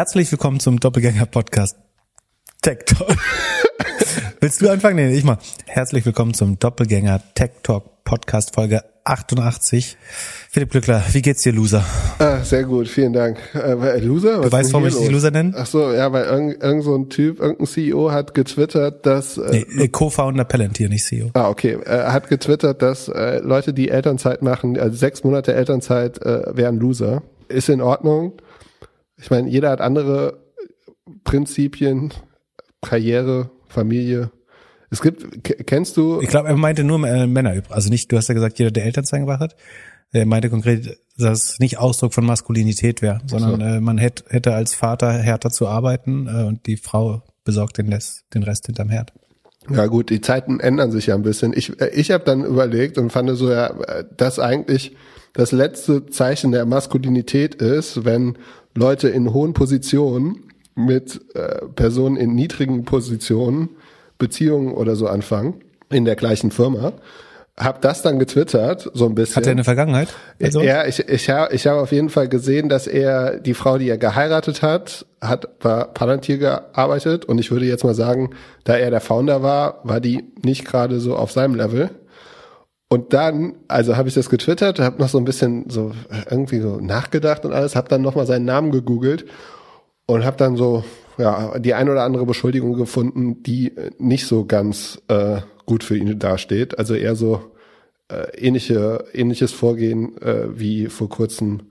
Herzlich willkommen zum Doppelgänger Podcast Tech Talk. Willst du anfangen? Nee, ich mal. Herzlich willkommen zum Doppelgänger Tech Talk Podcast Folge 88. Philipp Glückler, wie geht's dir, Loser? Ah, sehr gut, vielen Dank. Äh, Loser? Was du weißt, warum ich dich Loser nenne? Ach so, ja, weil irgend, irgend so ein Typ, irgendein CEO hat getwittert, dass... Äh, nee, Co-Founder Palantir, nicht CEO. Ah, okay. Er äh, hat getwittert, dass äh, Leute, die Elternzeit machen, also sechs Monate Elternzeit, äh, wären Loser. Ist in Ordnung. Ich meine, jeder hat andere Prinzipien, Karriere, Familie. Es gibt, kennst du? Ich glaube, er meinte nur äh, Männer. Also nicht, du hast ja gesagt, jeder, der Elternzeit gemacht hat. Er meinte konkret, dass es nicht Ausdruck von Maskulinität wäre, sondern so. äh, man hätte, hätte als Vater härter zu arbeiten äh, und die Frau besorgt den, Rest, den Rest hinterm Herd. Ja gut, die Zeiten ändern sich ja ein bisschen. Ich, äh, ich habe dann überlegt und fand so, ja, dass eigentlich das letzte Zeichen der Maskulinität ist, wenn Leute in hohen Positionen mit äh, Personen in niedrigen Positionen Beziehungen oder so anfangen in der gleichen Firma. Hab das dann getwittert, so ein bisschen. Hat er eine Vergangenheit? Also? Ja, ich, ich, habe ich hab auf jeden Fall gesehen, dass er, die Frau, die er geheiratet hat, hat bei Palantir gearbeitet und ich würde jetzt mal sagen, da er der Founder war, war die nicht gerade so auf seinem Level. Und dann, also habe ich das getwittert, habe noch so ein bisschen so irgendwie so nachgedacht und alles, habe dann nochmal seinen Namen gegoogelt und habe dann so ja die ein oder andere Beschuldigung gefunden, die nicht so ganz äh, gut für ihn dasteht. Also eher so äh, ähnliche ähnliches Vorgehen äh, wie vor kurzem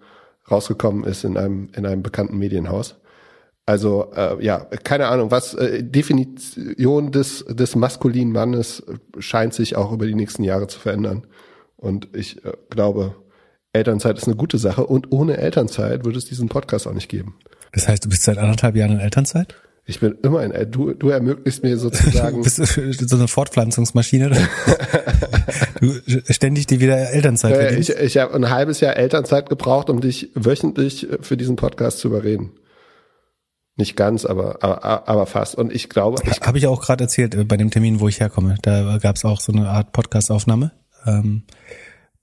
rausgekommen ist in einem in einem bekannten Medienhaus. Also äh, ja, keine Ahnung, was äh, Definition des des maskulinen Mannes scheint sich auch über die nächsten Jahre zu verändern. Und ich äh, glaube, Elternzeit ist eine gute Sache und ohne Elternzeit würde es diesen Podcast auch nicht geben. Das heißt, du bist seit anderthalb Jahren in Elternzeit? Ich bin immer in, du, du ermöglichst mir sozusagen. bist du so eine Fortpflanzungsmaschine? du ständig dir wieder Elternzeit äh, Ich, ich habe ein halbes Jahr Elternzeit gebraucht, um dich wöchentlich für diesen Podcast zu überreden. Nicht ganz, aber, aber, aber fast. Und ich glaube. Ich, habe ich auch gerade erzählt, äh, bei dem Termin, wo ich herkomme. Da gab es auch so eine Art Podcast-Aufnahme. Ähm,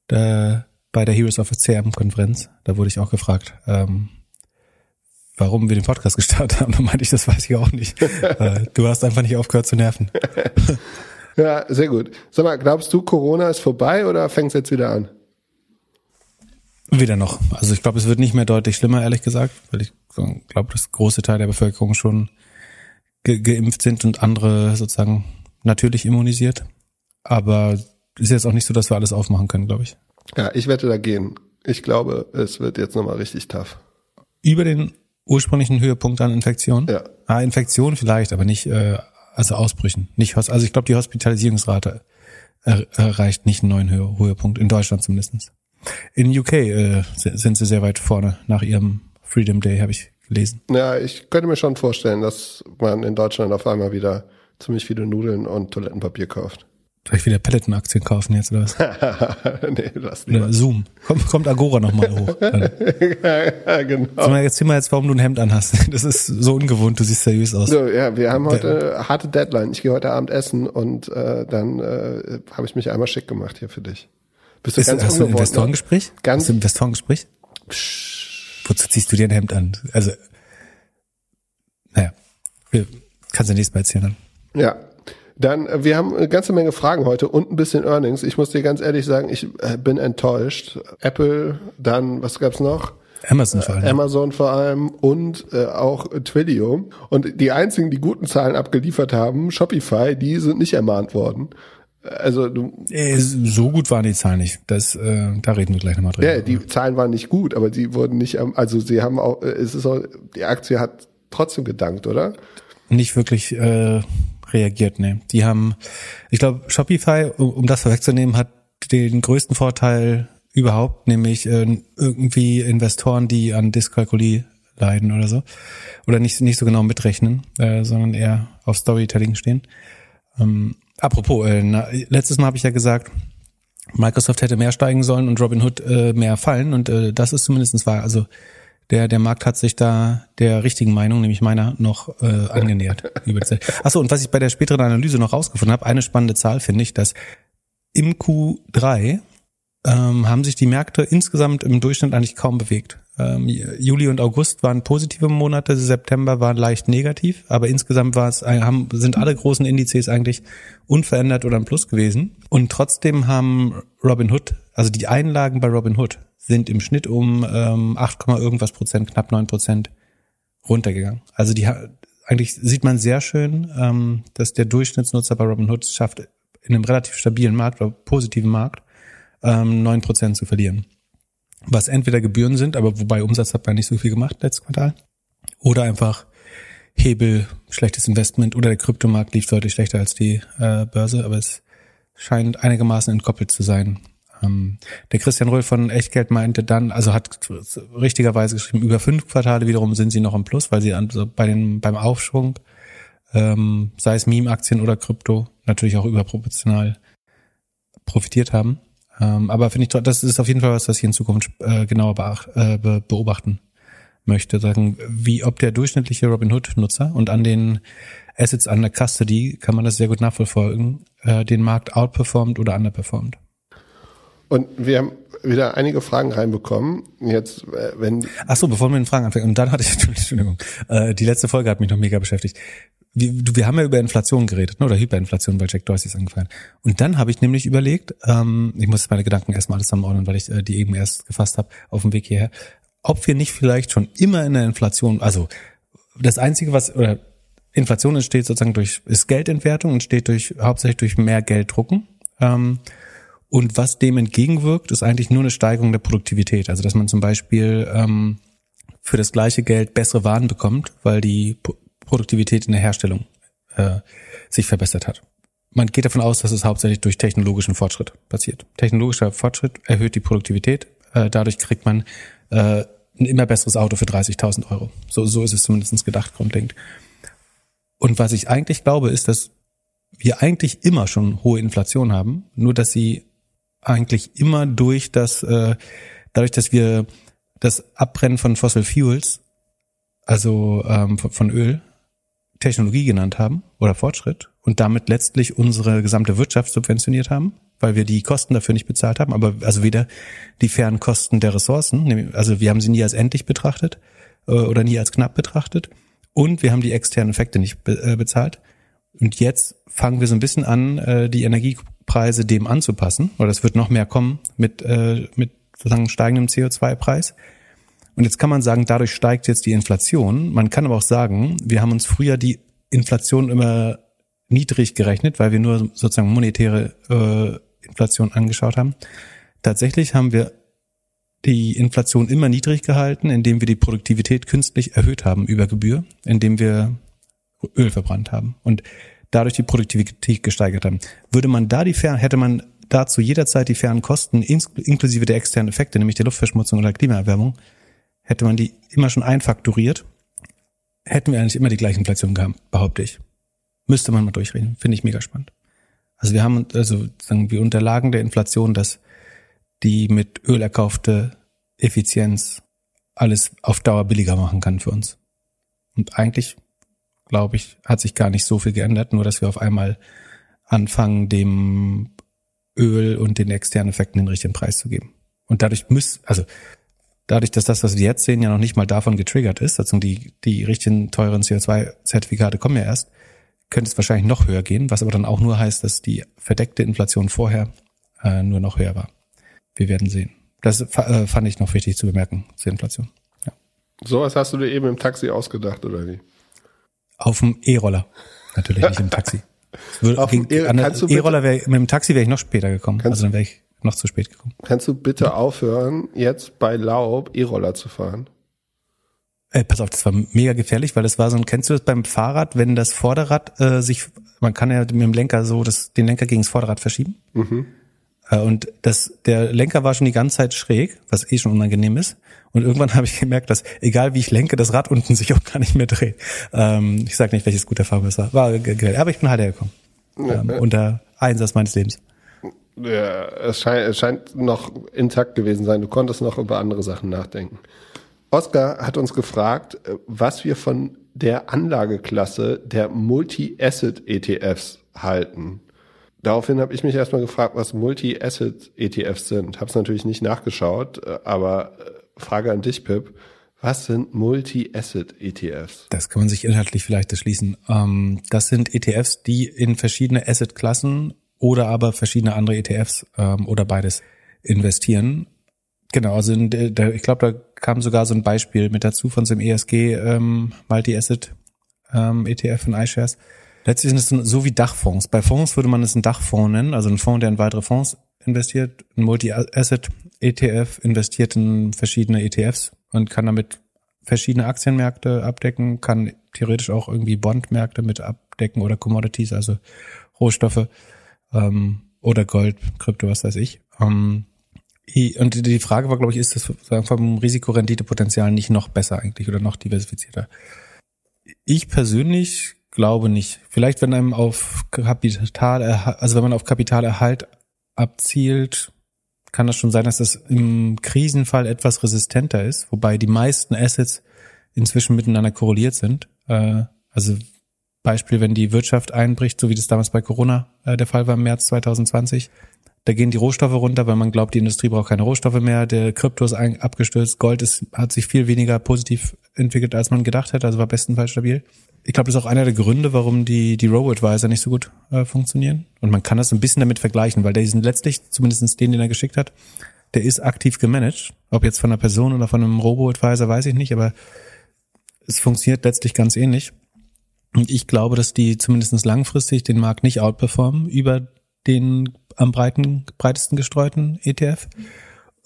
da, bei der Heroes of CRM-Konferenz. Da wurde ich auch gefragt, ähm, warum wir den Podcast gestartet haben. Da meinte ich, das weiß ich auch nicht. Äh, du hast einfach nicht aufgehört zu nerven. ja, sehr gut. Sag mal, glaubst du, Corona ist vorbei oder fängt es jetzt wieder an? Wieder noch. Also ich glaube, es wird nicht mehr deutlich schlimmer, ehrlich gesagt, weil ich glaube, dass große Teil der Bevölkerung schon ge geimpft sind und andere sozusagen natürlich immunisiert. Aber ist jetzt auch nicht so, dass wir alles aufmachen können, glaube ich. Ja, ich wette dagegen. Ich glaube, es wird jetzt nochmal richtig tough. Über den ursprünglichen Höhepunkt an Infektion? Ja. Ah, Infektion vielleicht, aber nicht, äh, also Ausbrüchen. Nicht, also ich glaube, die Hospitalisierungsrate er, erreicht nicht einen neuen Höhe, Höhepunkt, in Deutschland zumindestens. In UK äh, sind sie sehr weit vorne nach ihrem Freedom Day, habe ich gelesen. Ja, ich könnte mir schon vorstellen, dass man in Deutschland auf einmal wieder ziemlich viele Nudeln und Toilettenpapier kauft. Soll ich wieder Peloton-Aktien kaufen jetzt oder was? nee, lass nicht. Oder Zoom. Kommt, kommt Agora nochmal hoch. ja, genau. Sag mal, jetzt zieh mal jetzt, warum du ein Hemd anhast. Das ist so ungewohnt, du siehst seriös aus. So, ja, wir haben heute äh, harte Deadline. Ich gehe heute Abend essen und äh, dann äh, habe ich mich einmal schick gemacht hier für dich. Bist du ist, ganz hast du ein Investorengespräch? Ganz hast du ein Investorengespräch? Wozu ziehst du dir ein Hemd an? Also, naja, kannst du nächstes Mal erzählen dann. Ja, dann, äh, wir haben eine ganze Menge Fragen heute und ein bisschen Earnings. Ich muss dir ganz ehrlich sagen, ich äh, bin enttäuscht. Apple, dann, was gab's noch? Amazon vor allem. Amazon vor allem und äh, auch Twilio. Und die einzigen, die guten Zahlen abgeliefert haben, Shopify, die sind nicht ermahnt worden. Also du äh, so gut waren die Zahlen nicht. Das, äh, da reden wir gleich nochmal drüber. Ja, die Zahlen waren nicht gut, aber die wurden nicht, also sie haben auch, es ist auch, die Aktie hat trotzdem gedankt, oder? Nicht wirklich. Äh reagiert. Nee. Die haben, ich glaube, Shopify, um, um das vorwegzunehmen, hat den größten Vorteil überhaupt, nämlich äh, irgendwie Investoren, die an Dyskalkulie leiden oder so. Oder nicht, nicht so genau mitrechnen, äh, sondern eher auf Storytelling stehen. Ähm, apropos, äh, na, letztes Mal habe ich ja gesagt, Microsoft hätte mehr steigen sollen und Robinhood äh, mehr fallen und äh, das ist zumindestens wahr. Also der, der Markt hat sich da der richtigen Meinung, nämlich meiner, noch äh, angenähert. über die Zeit. Achso, und was ich bei der späteren Analyse noch rausgefunden habe, eine spannende Zahl finde ich, dass im Q3 ähm, haben sich die Märkte insgesamt im Durchschnitt eigentlich kaum bewegt. Ähm, Juli und August waren positive Monate, September war leicht negativ, aber insgesamt war es, haben, sind alle großen Indizes eigentlich unverändert oder im Plus gewesen. Und trotzdem haben Robin Hood, also die Einlagen bei Robin Hood sind im Schnitt um ähm, 8, irgendwas Prozent, knapp 9 Prozent runtergegangen. Also die eigentlich sieht man sehr schön, ähm, dass der Durchschnittsnutzer bei Robin Hood schafft, in einem relativ stabilen Markt oder positiven Markt ähm, 9 Prozent zu verlieren was entweder Gebühren sind, aber wobei Umsatz hat man nicht so viel gemacht letztes Quartal, oder einfach Hebel, schlechtes Investment oder der Kryptomarkt lief deutlich schlechter als die äh, Börse, aber es scheint einigermaßen entkoppelt zu sein. Ähm, der Christian Röhl von Echtgeld meinte dann, also hat richtigerweise geschrieben, über fünf Quartale wiederum sind sie noch im Plus, weil sie also bei den, beim Aufschwung, ähm, sei es Meme-Aktien oder Krypto, natürlich auch überproportional profitiert haben. Ähm, aber finde ich, das ist auf jeden Fall was, was ich in Zukunft äh, genauer beacht, äh, be beobachten möchte. Sagen, wie ob der durchschnittliche Robinhood-Nutzer und an den Assets an der Custody kann man das sehr gut nachverfolgen, äh, den Markt outperformt oder underperformt. Und wir haben wieder einige Fragen reinbekommen. Jetzt, äh, wenn. Ach so, bevor wir mit den Fragen anfangen. Und dann hatte ich, Entschuldigung, äh, die letzte Folge hat mich noch mega beschäftigt wir, wir haben ja über Inflation geredet, ne? oder Hyperinflation, weil Jack Dorsey ist angefallen. Und dann habe ich nämlich überlegt, ähm, ich muss meine Gedanken erstmal alles zusammenordnen, weil ich äh, die eben erst gefasst habe auf dem Weg hierher, ob wir nicht vielleicht schon immer in der Inflation, also das Einzige, was, oder Inflation entsteht sozusagen durch, ist Geldentwertung, entsteht durch, hauptsächlich durch mehr Geld drucken. Ähm, und was dem entgegenwirkt, ist eigentlich nur eine Steigerung der Produktivität. Also dass man zum Beispiel ähm, für das gleiche Geld bessere Waren bekommt, weil die Produktivität in der Herstellung äh, sich verbessert hat. Man geht davon aus, dass es hauptsächlich durch technologischen Fortschritt passiert. Technologischer Fortschritt erhöht die Produktivität. Äh, dadurch kriegt man äh, ein immer besseres Auto für 30.000 Euro. So, so ist es zumindest gedacht grundlegend. Und was ich eigentlich glaube, ist, dass wir eigentlich immer schon hohe Inflation haben, nur dass sie eigentlich immer durch das, äh, dadurch, dass wir das Abbrennen von Fossil Fuels, also ähm, von Öl, Technologie genannt haben oder Fortschritt und damit letztlich unsere gesamte Wirtschaft subventioniert haben, weil wir die Kosten dafür nicht bezahlt haben, aber also weder die fairen Kosten der Ressourcen, also wir haben sie nie als endlich betrachtet äh, oder nie als knapp betrachtet und wir haben die externen Effekte nicht äh, bezahlt. Und jetzt fangen wir so ein bisschen an, äh, die Energiepreise dem anzupassen, oder es wird noch mehr kommen mit, mit sozusagen steigendem CO2-Preis. Und jetzt kann man sagen, dadurch steigt jetzt die Inflation. Man kann aber auch sagen, wir haben uns früher die Inflation immer niedrig gerechnet, weil wir nur sozusagen monetäre äh, Inflation angeschaut haben. Tatsächlich haben wir die Inflation immer niedrig gehalten, indem wir die Produktivität künstlich erhöht haben über Gebühr, indem wir Öl verbrannt haben und dadurch die Produktivität gesteigert haben. Würde man da die fairen, hätte man dazu jederzeit die fairen Kosten inklusive der externen Effekte, nämlich der Luftverschmutzung oder Klimaerwärmung, hätte man die immer schon einfakturiert, hätten wir eigentlich immer die gleiche Inflation gehabt, behaupte ich. Müsste man mal durchreden. Finde ich mega spannend. Also wir haben, also sagen wir unterlagen der Inflation, dass die mit Öl erkaufte Effizienz alles auf Dauer billiger machen kann für uns. Und eigentlich, glaube ich, hat sich gar nicht so viel geändert, nur dass wir auf einmal anfangen, dem Öl und den externen Effekten den richtigen Preis zu geben. Und dadurch müssen, also dadurch, dass das, was wir jetzt sehen, ja noch nicht mal davon getriggert ist, also die, die richtigen teuren CO2-Zertifikate kommen ja erst, könnte es wahrscheinlich noch höher gehen, was aber dann auch nur heißt, dass die verdeckte Inflation vorher äh, nur noch höher war. Wir werden sehen. Das äh, fand ich noch wichtig zu bemerken zur Inflation. Ja. So was hast du dir eben im Taxi ausgedacht, oder wie? Auf dem E-Roller. Natürlich nicht im Taxi. Würde, Auf dem E-Roller wäre, mit dem Taxi wäre ich noch später gekommen. Also dann wäre ich noch zu spät gekommen. Kannst du bitte aufhören, jetzt bei Laub E-Roller zu fahren? Äh, pass auf, das war mega gefährlich, weil das war so ein, kennst du das beim Fahrrad, wenn das Vorderrad äh, sich, man kann ja mit dem Lenker so das, den Lenker gegen das Vorderrad verschieben. Mhm. Äh, und das, der Lenker war schon die ganze Zeit schräg, was eh schon unangenehm ist. Und irgendwann habe ich gemerkt, dass egal wie ich lenke, das Rad unten sich auch gar nicht mehr dreht. Ähm, ich sage nicht, welches guter es war. War geil. Aber ich bin halt hergekommen. Ähm, unter Einsatz meines Lebens. Ja, es scheint, es scheint noch intakt gewesen sein. Du konntest noch über andere Sachen nachdenken. Oskar hat uns gefragt, äh, was wir von der Anlageklasse der Multi-Asset-ETFs halten. daraufhin habe ich mich erstmal gefragt, was Multi-Asset-ETFs sind. Habe es natürlich nicht nachgeschaut, äh, aber äh, Frage an dich, Pip. Was sind Multi-Asset-ETFs? Das kann man sich inhaltlich vielleicht erschließen. Ähm, das sind ETFs, die in verschiedene Asset-Klassen oder aber verschiedene andere ETFs ähm, oder beides investieren. Genau, also in, der, ich glaube, da kam sogar so ein Beispiel mit dazu von so einem ESG ähm, Multi-Asset ähm, ETF von iShares. Letztlich sind es so wie Dachfonds. Bei Fonds würde man es einen Dachfonds nennen, also ein Fonds, der in weitere Fonds investiert. Ein Multi-Asset ETF investiert in verschiedene ETFs und kann damit verschiedene Aktienmärkte abdecken, kann theoretisch auch irgendwie Bondmärkte mit abdecken oder Commodities, also Rohstoffe ähm, oder Gold, Krypto, was weiß ich. Ähm, und die Frage war, glaube ich, ist das vom Risikorenditepotenzial nicht noch besser eigentlich oder noch diversifizierter? Ich persönlich glaube nicht. Vielleicht, wenn einem auf Kapital, also wenn man auf Kapitalerhalt abzielt, kann das schon sein, dass das im Krisenfall etwas resistenter ist, wobei die meisten Assets inzwischen miteinander korreliert sind. Äh, also Beispiel, wenn die Wirtschaft einbricht, so wie das damals bei Corona äh, der Fall war im März 2020, da gehen die Rohstoffe runter, weil man glaubt, die Industrie braucht keine Rohstoffe mehr. Der Krypto ist abgestürzt. Gold ist, hat sich viel weniger positiv entwickelt, als man gedacht hätte. Also war bestenfalls stabil. Ich glaube, das ist auch einer der Gründe, warum die, die Robo-Advisor nicht so gut äh, funktionieren. Und man kann das ein bisschen damit vergleichen, weil der sind letztlich, zumindest den, den er geschickt hat, der ist aktiv gemanagt. Ob jetzt von einer Person oder von einem Robo-Advisor, weiß ich nicht, aber es funktioniert letztlich ganz ähnlich. Und ich glaube, dass die zumindest langfristig den Markt nicht outperformen über den am breiten, breitesten gestreuten ETF.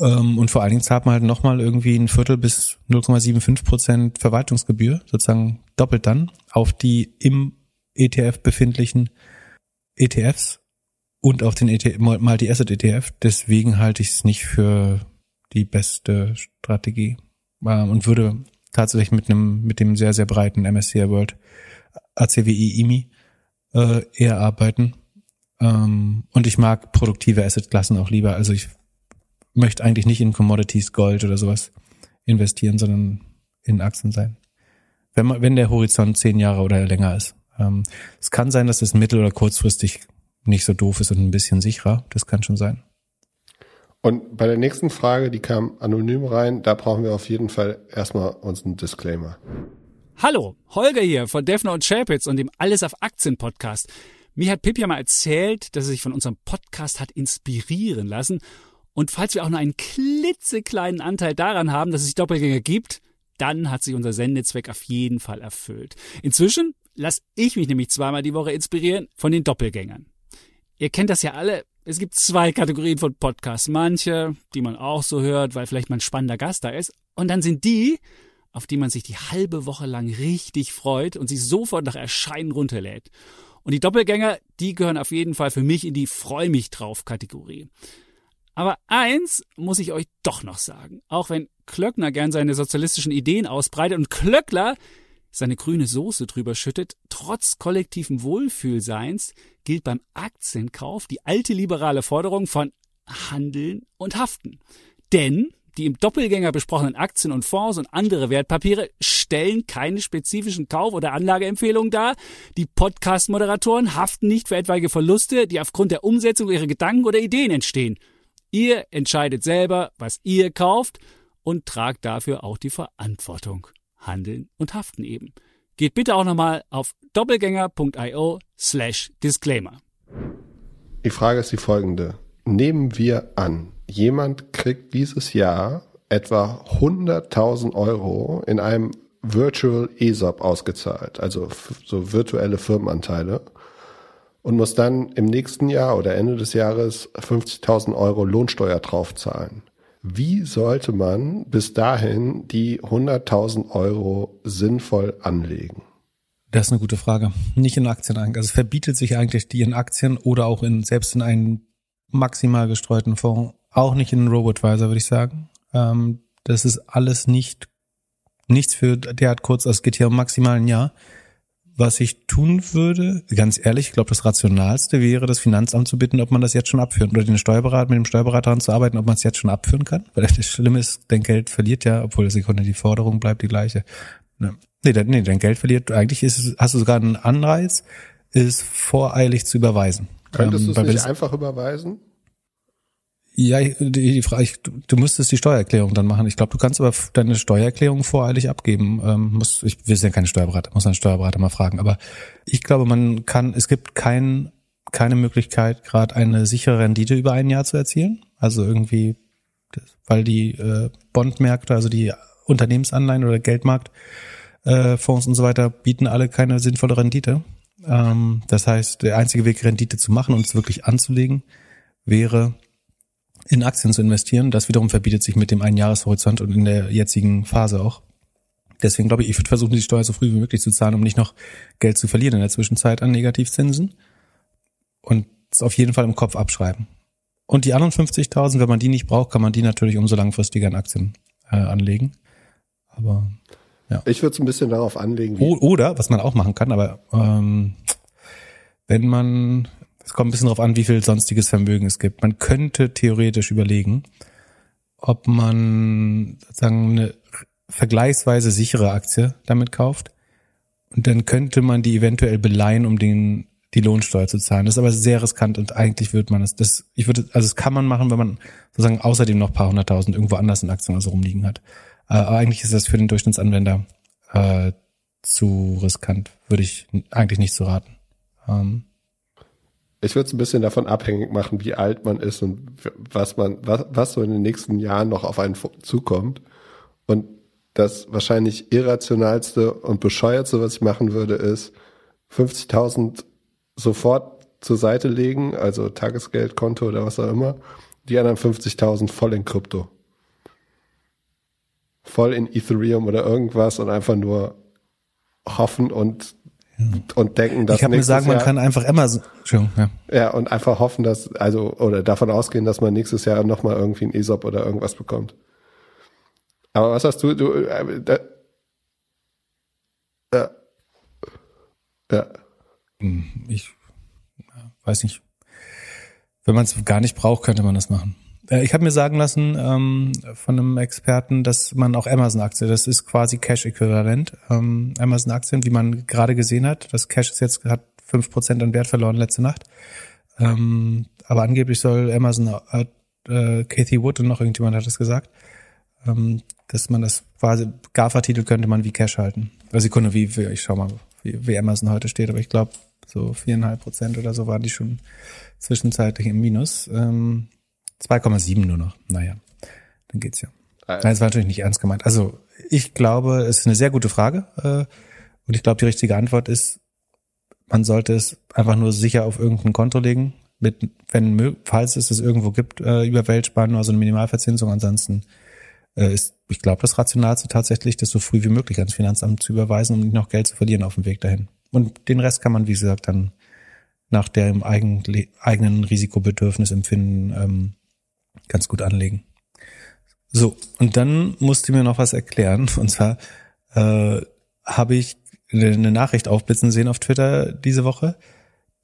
Ähm, und vor allen Dingen zahlt man halt nochmal irgendwie ein Viertel bis 0,75 Prozent Verwaltungsgebühr, sozusagen doppelt dann, auf die im ETF befindlichen ETFs und auf den ETF, Multi-Asset ETF. Deswegen halte ich es nicht für die beste Strategie ähm, und würde tatsächlich mit einem, mit dem sehr, sehr breiten MSCI World ACWI IMI äh, eher arbeiten. Ähm, und ich mag produktive Assetklassen auch lieber. Also ich möchte eigentlich nicht in Commodities, Gold oder sowas investieren, sondern in Aktien sein. Wenn man, wenn der Horizont zehn Jahre oder länger ist. Ähm, es kann sein, dass es mittel- oder kurzfristig nicht so doof ist und ein bisschen sicherer. Das kann schon sein. Und bei der nächsten Frage, die kam anonym rein, da brauchen wir auf jeden Fall erstmal unseren Disclaimer. Hallo, Holger hier von Defner und Chapitz und dem Alles auf Aktien Podcast. Mir hat Pip ja mal erzählt, dass er sich von unserem Podcast hat inspirieren lassen. Und falls wir auch nur einen klitzekleinen Anteil daran haben, dass es Doppelgänger gibt, dann hat sich unser Sendezweck auf jeden Fall erfüllt. Inzwischen lasse ich mich nämlich zweimal die Woche inspirieren von den Doppelgängern. Ihr kennt das ja alle. Es gibt zwei Kategorien von Podcasts. Manche, die man auch so hört, weil vielleicht mal ein spannender Gast da ist. Und dann sind die, auf die man sich die halbe Woche lang richtig freut und sich sofort nach Erscheinen runterlädt. Und die Doppelgänger, die gehören auf jeden Fall für mich in die Freu mich drauf Kategorie. Aber eins muss ich euch doch noch sagen. Auch wenn Klöckner gern seine sozialistischen Ideen ausbreitet und Klöckler seine grüne Soße drüber schüttet, trotz kollektiven Wohlfühlseins gilt beim Aktienkauf die alte liberale Forderung von Handeln und Haften. Denn die im Doppelgänger besprochenen Aktien und Fonds und andere Wertpapiere stellen keine spezifischen Kauf- oder Anlageempfehlungen dar. Die Podcast-Moderatoren haften nicht für etwaige Verluste, die aufgrund der Umsetzung ihrer Gedanken oder Ideen entstehen. Ihr entscheidet selber, was ihr kauft und tragt dafür auch die Verantwortung. Handeln und haften eben. Geht bitte auch nochmal auf doppelgänger.io slash disclaimer. Die Frage ist die folgende. Nehmen wir an, jemand kriegt dieses Jahr etwa 100.000 Euro in einem Virtual ESOP ausgezahlt, also so virtuelle Firmenanteile und muss dann im nächsten Jahr oder Ende des Jahres 50.000 Euro Lohnsteuer draufzahlen. Wie sollte man bis dahin die 100.000 Euro sinnvoll anlegen? Das ist eine gute Frage. Nicht in Aktien eigentlich. Also es verbietet sich eigentlich die in Aktien oder auch in selbst in einen maximal gestreuten Fonds auch nicht in Robotweiser, würde ich sagen. Ähm, das ist alles nicht nichts für derart kurz, es geht hier um maximal ein Jahr. Was ich tun würde, ganz ehrlich, ich glaube, das Rationalste wäre, das Finanzamt zu bitten, ob man das jetzt schon abführen oder den Steuerberater mit dem Steuerberater daran zu arbeiten, ob man es jetzt schon abführen kann. Weil das Schlimme ist, dein Geld verliert ja, obwohl Sekunde die Forderung bleibt die gleiche. Ne. Nee, dein, nee, dein Geld verliert. Eigentlich ist, hast du sogar einen Anreiz, ist voreilig zu überweisen. Könntest Ähm, du es nicht das- einfach überweisen? Ja, die, die Frage, ich, du, du müsstest die Steuererklärung dann machen. Ich glaube, du kannst aber deine Steuererklärung voreilig abgeben. Ähm, muss, ich, wir sind ja keine Steuerberater, muss einen Steuerberater mal fragen. Aber ich glaube, man kann, es gibt kein, keine Möglichkeit, gerade eine sichere Rendite über ein Jahr zu erzielen. Also irgendwie, weil die äh, Bondmärkte, also die Unternehmensanleihen oder Geldmarkt, äh, Fonds und so weiter bieten alle keine sinnvolle Rendite. Ähm, das heißt, der einzige Weg, Rendite zu machen und es wirklich anzulegen, wäre in Aktien zu investieren. Das wiederum verbietet sich mit dem Einjahreshorizont und in der jetzigen Phase auch. Deswegen glaube ich, ich würde versuchen, die Steuer so früh wie möglich zu zahlen, um nicht noch Geld zu verlieren in der Zwischenzeit an Negativzinsen. Und es auf jeden Fall im Kopf abschreiben. Und die anderen 50.000, wenn man die nicht braucht, kann man die natürlich umso langfristiger in Aktien äh, anlegen. Aber Ich würde es ein bisschen darauf anlegen, wie Oder, was man auch machen kann, aber ähm, wenn man, es kommt ein bisschen darauf an, wie viel sonstiges Vermögen es gibt. Man könnte theoretisch überlegen, ob man sozusagen eine vergleichsweise sichere Aktie damit kauft und dann könnte man die eventuell beleihen, um den die Lohnsteuer zu zahlen. Das ist aber sehr riskant und eigentlich würde man es, das, ich würde, also das kann man machen, wenn man sozusagen außerdem noch paar hunderttausend irgendwo anders in Aktien also rumliegen hat. Äh, Aber eigentlich ist das für den Durchschnittsanwender äh, zu riskant, würde ich eigentlich nicht so raten. Ähm, Ich würde es ein bisschen davon abhängig machen, wie alt man ist und was man, was, was so in den nächsten Jahren noch auf einen zukommt. Und das wahrscheinlich irrationalste und bescheuertste, was ich machen würde, ist 50.000 sofort zur Seite legen, also Tagesgeldkonto oder was auch immer. Die anderen 50.000 voll in Krypto. Voll in Ethereum oder irgendwas und einfach nur hoffen und, und denken, dass ich habe mir sagen, man Jahr- kann einfach Amazon, ja. ja, und einfach hoffen, dass, also, oder davon ausgehen, dass man nächstes Jahr nochmal irgendwie ein ESOP oder irgendwas bekommt. Aber was hast du, du, äh, da, ja, ja, ich ja, weiß nicht. Wenn man es gar nicht braucht, könnte man das machen. Äh, Ich habe mir sagen lassen ähm, von einem Experten, dass man auch Amazon-Aktien, das ist quasi Cash-Äquivalent, ähm, Amazon-Aktien, wie man gerade gesehen hat. Das Cash ist jetzt hat fünf Prozent an Wert verloren letzte Nacht. Ähm, aber angeblich soll Amazon, äh, äh, Kathy Wood und noch irgendjemand hat das gesagt, ähm, dass man das quasi, GAFA-Titel könnte man wie Cash halten. Also Sekunde, wie, wie ich schau mal, wie, wie Amazon heute steht, aber ich glaube, so viereinhalb Prozent oder so waren die schon zwischenzeitlich im Minus. Ähm, 2,7 nur noch. Naja, dann geht's ja. Nein, das war natürlich nicht ernst gemeint. Also ich glaube, es ist eine sehr gute Frage. Äh, und ich glaube, die richtige Antwort ist, man sollte es einfach nur sicher auf irgendein Konto legen, mit, wenn, falls es es irgendwo gibt, äh, über Weltspannen oder so eine Minimalverzinsung. Ansonsten äh, ist, ich glaube, das Rationalste tatsächlich, das so früh wie möglich ans Finanzamt zu überweisen, um nicht noch Geld zu verlieren auf dem Weg dahin. Und den Rest kann man, wie gesagt, dann nach dem eigen, eigenen Risikobedürfnis empfinden, ähm, ganz gut anlegen. So, und dann musste mir noch was erklären. Und zwar äh, habe ich eine Nachricht aufblitzen sehen auf Twitter diese Woche,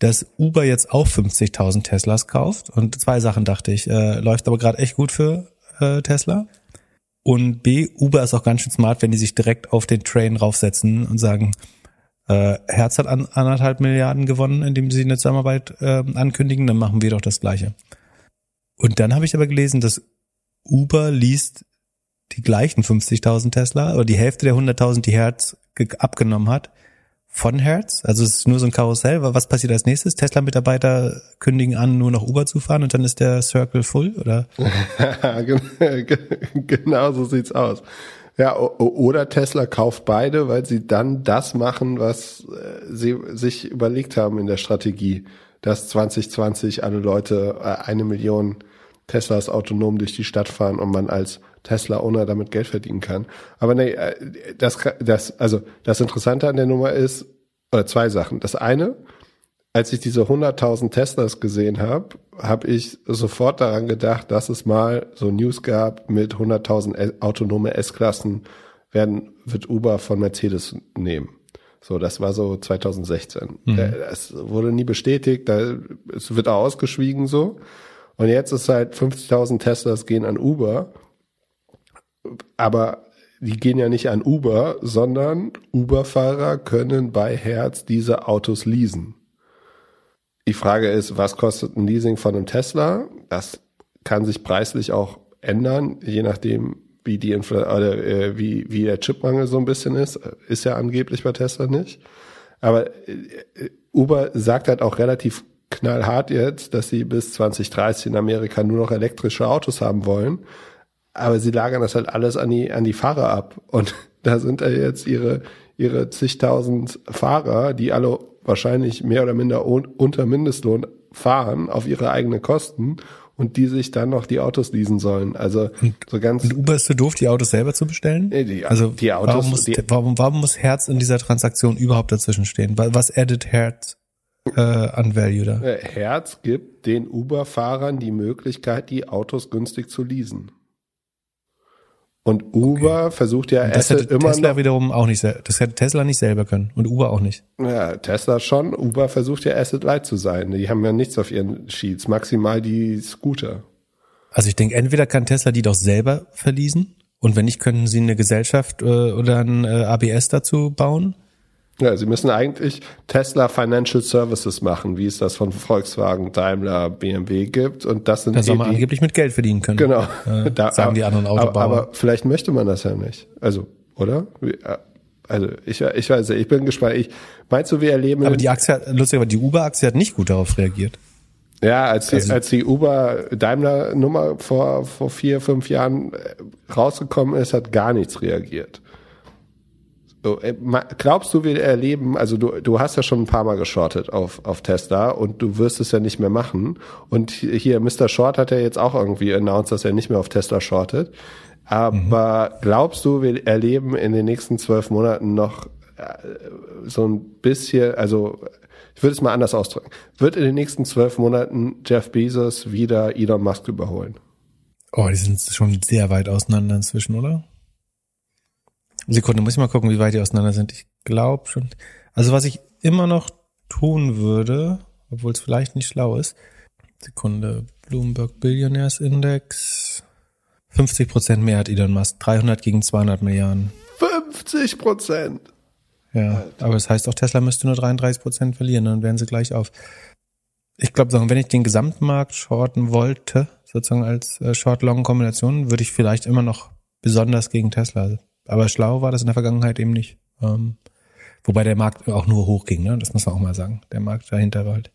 dass Uber jetzt auch 50.000 Teslas kauft. Und zwei Sachen dachte ich, äh, läuft aber gerade echt gut für äh, Tesla. Und B, Uber ist auch ganz schön smart, wenn die sich direkt auf den Train raufsetzen und sagen, äh, Herz hat an, anderthalb Milliarden gewonnen, indem sie eine Zusammenarbeit äh, ankündigen, dann machen wir doch das Gleiche. Und dann habe ich aber gelesen, dass Uber liest die gleichen 50.000 Tesla oder die Hälfte der 100.000, die Hertz ge- abgenommen hat, von Hertz. Also es ist nur so ein Karussell. Was passiert als nächstes? Tesla-Mitarbeiter kündigen an, nur noch Uber zu fahren und dann ist der Circle full, oder? genau so sieht's aus. Ja, oder Tesla kauft beide, weil sie dann das machen, was äh, sie sich überlegt haben in der Strategie, dass 2020 alle Leute äh, eine Million Teslas autonom durch die Stadt fahren und man als Tesla-Owner damit Geld verdienen kann. Aber nee, äh, das, das, also das Interessante an der Nummer ist, oder zwei Sachen. Das eine, als ich diese 100.000 Teslas gesehen habe, habe ich sofort daran gedacht, dass es mal so News gab mit 100.000 S- autonome S-Klassen werden, wird Uber von Mercedes nehmen. So, das war so 2016. Äh, Das wurde nie bestätigt, da, es wird auch ausgeschwiegen so. Und jetzt ist halt 50.000 Teslas gehen an Uber, aber die gehen ja nicht an Uber, sondern Uber-Fahrer können bei Hertz diese Autos leasen. Die Frage ist, was kostet ein Leasing von einem Tesla? Das kann sich preislich auch ändern, je nachdem, wie die Infl oder äh, wie, wie der Chipmangel so ein bisschen ist. Ist ja angeblich bei Tesla nicht. Aber äh, Uber sagt halt auch relativ knallhart jetzt, dass sie bis 2030 in Amerika nur noch elektrische Autos haben wollen. Aber sie lagern das halt alles an die, an die Fahrer ab. Und da sind ja jetzt ihre, ihre zigtausend Fahrer, die alle wahrscheinlich mehr oder minder unter Mindestlohn fahren auf ihre eigenen Kosten und die sich dann noch die Autos leasen sollen. Also und, so ganz. Und Uber ist so doof, die Autos selber zu bestellen? Nee, die, also die Autos. Warum muss, die, warum, warum muss Herz in dieser Transaktion überhaupt dazwischen stehen? Was addet Herz äh, an Value da? Herz gibt den Uber-Fahrern die Möglichkeit, die Autos günstig zu leasen. Und Uber okay. versucht ja das hätte immer Tesla noch, wiederum auch nicht, das hätte Tesla nicht selber können und Uber auch nicht. Ja, Tesla schon. Uber versucht ja Asset Light zu sein. Die haben ja nichts auf ihren Sheets, maximal die Scooter. Also ich denke, entweder kann Tesla die doch selber verließen und wenn nicht, können sie eine Gesellschaft äh, oder ein äh, ABS dazu bauen. Ja, sie müssen eigentlich Tesla Financial Services machen, wie es das von Volkswagen, Daimler, BMW gibt. Und das sind da soll man angeblich mit Geld verdienen können. Genau. Äh, da, sagen die anderen Autobauer. Aber, aber vielleicht möchte man das ja nicht. Also, oder? Äh, also ich, ich weiß nicht, ich bin gespannt. Ich, meinst du, wir erleben... Aber die Aktie, lustig, aber die Uber-Aktie hat nicht gut darauf reagiert. Ja, als die, also, als die Uber-Daimler-Nummer vor, vor vier, fünf Jahren äh, rausgekommen ist, hat gar nichts reagiert. Äh, glaubst du, wir erleben, also du, du hast ja schon ein paar Mal geschortet auf, auf Tesla und du wirst es ja nicht mehr machen. Und hier, Mr. Short hat ja jetzt auch irgendwie announced, dass er nicht mehr auf Tesla shortet. Aber mhm. glaubst du, wir erleben in den nächsten zwölf Monaten noch äh, so ein bisschen, also ich würde es mal anders ausdrücken, wird in den nächsten zwölf Monaten Jeff Bezos wieder Elon Musk überholen? Oh, die sind schon sehr weit auseinander inzwischen, oder? Sekunde, muss ich mal gucken, wie weit die auseinander sind. Ich glaube schon. Also was ich immer noch tun würde, obwohl es vielleicht nicht schlau ist. Sekunde, Bloomberg Billionaires Index. 50 Prozent mehr hat Elon Musk. 300 gegen 200 Milliarden. 50 Prozent. Ja, aber das heißt auch, Tesla müsste nur 33 Prozent verlieren, dann wären sie gleich auf. Ich glaube, wenn ich den Gesamtmarkt shorten wollte, sozusagen als äh, Short-Long-Kombination, würde ich vielleicht immer noch besonders gegen Tesla aber schlau war das in der Vergangenheit eben nicht. Ähm, wobei der Markt auch nur hochging, ne? Das muss man auch mal sagen. Der Markt dahinter war halt.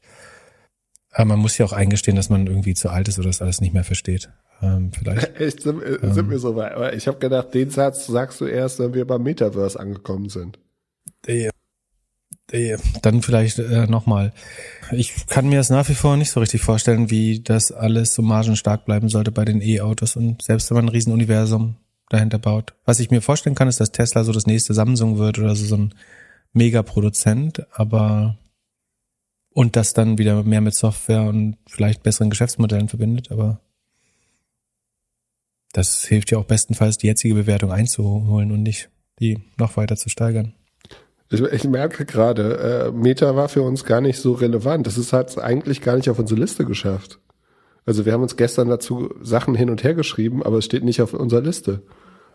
Aber man muss ja auch eingestehen, dass man irgendwie zu alt ist oder das alles nicht mehr versteht. Ähm, vielleicht. Echt, sind, ähm, sind wir so weit. Aber ich habe gedacht, den Satz sagst du erst, wenn wir beim Metaverse angekommen sind. Äh, äh, dann vielleicht äh, nochmal. Ich kann mir das nach wie vor nicht so richtig vorstellen, wie das alles so margenstark bleiben sollte bei den E-Autos. Und selbst wenn man ein Riesenuniversum dahinter baut. Was ich mir vorstellen kann, ist, dass Tesla so das nächste Samsung wird oder so, so ein Mega-Produzent, aber und das dann wieder mehr mit Software und vielleicht besseren Geschäftsmodellen verbindet, aber das hilft ja auch bestenfalls, die jetzige Bewertung einzuholen und nicht die noch weiter zu steigern. Ich, merke gerade, äh, Meta war für uns gar nicht so relevant. Das ist halt eigentlich gar nicht auf unsere Liste geschafft. Also wir haben uns gestern dazu Sachen hin und her geschrieben, aber es steht nicht auf unserer Liste.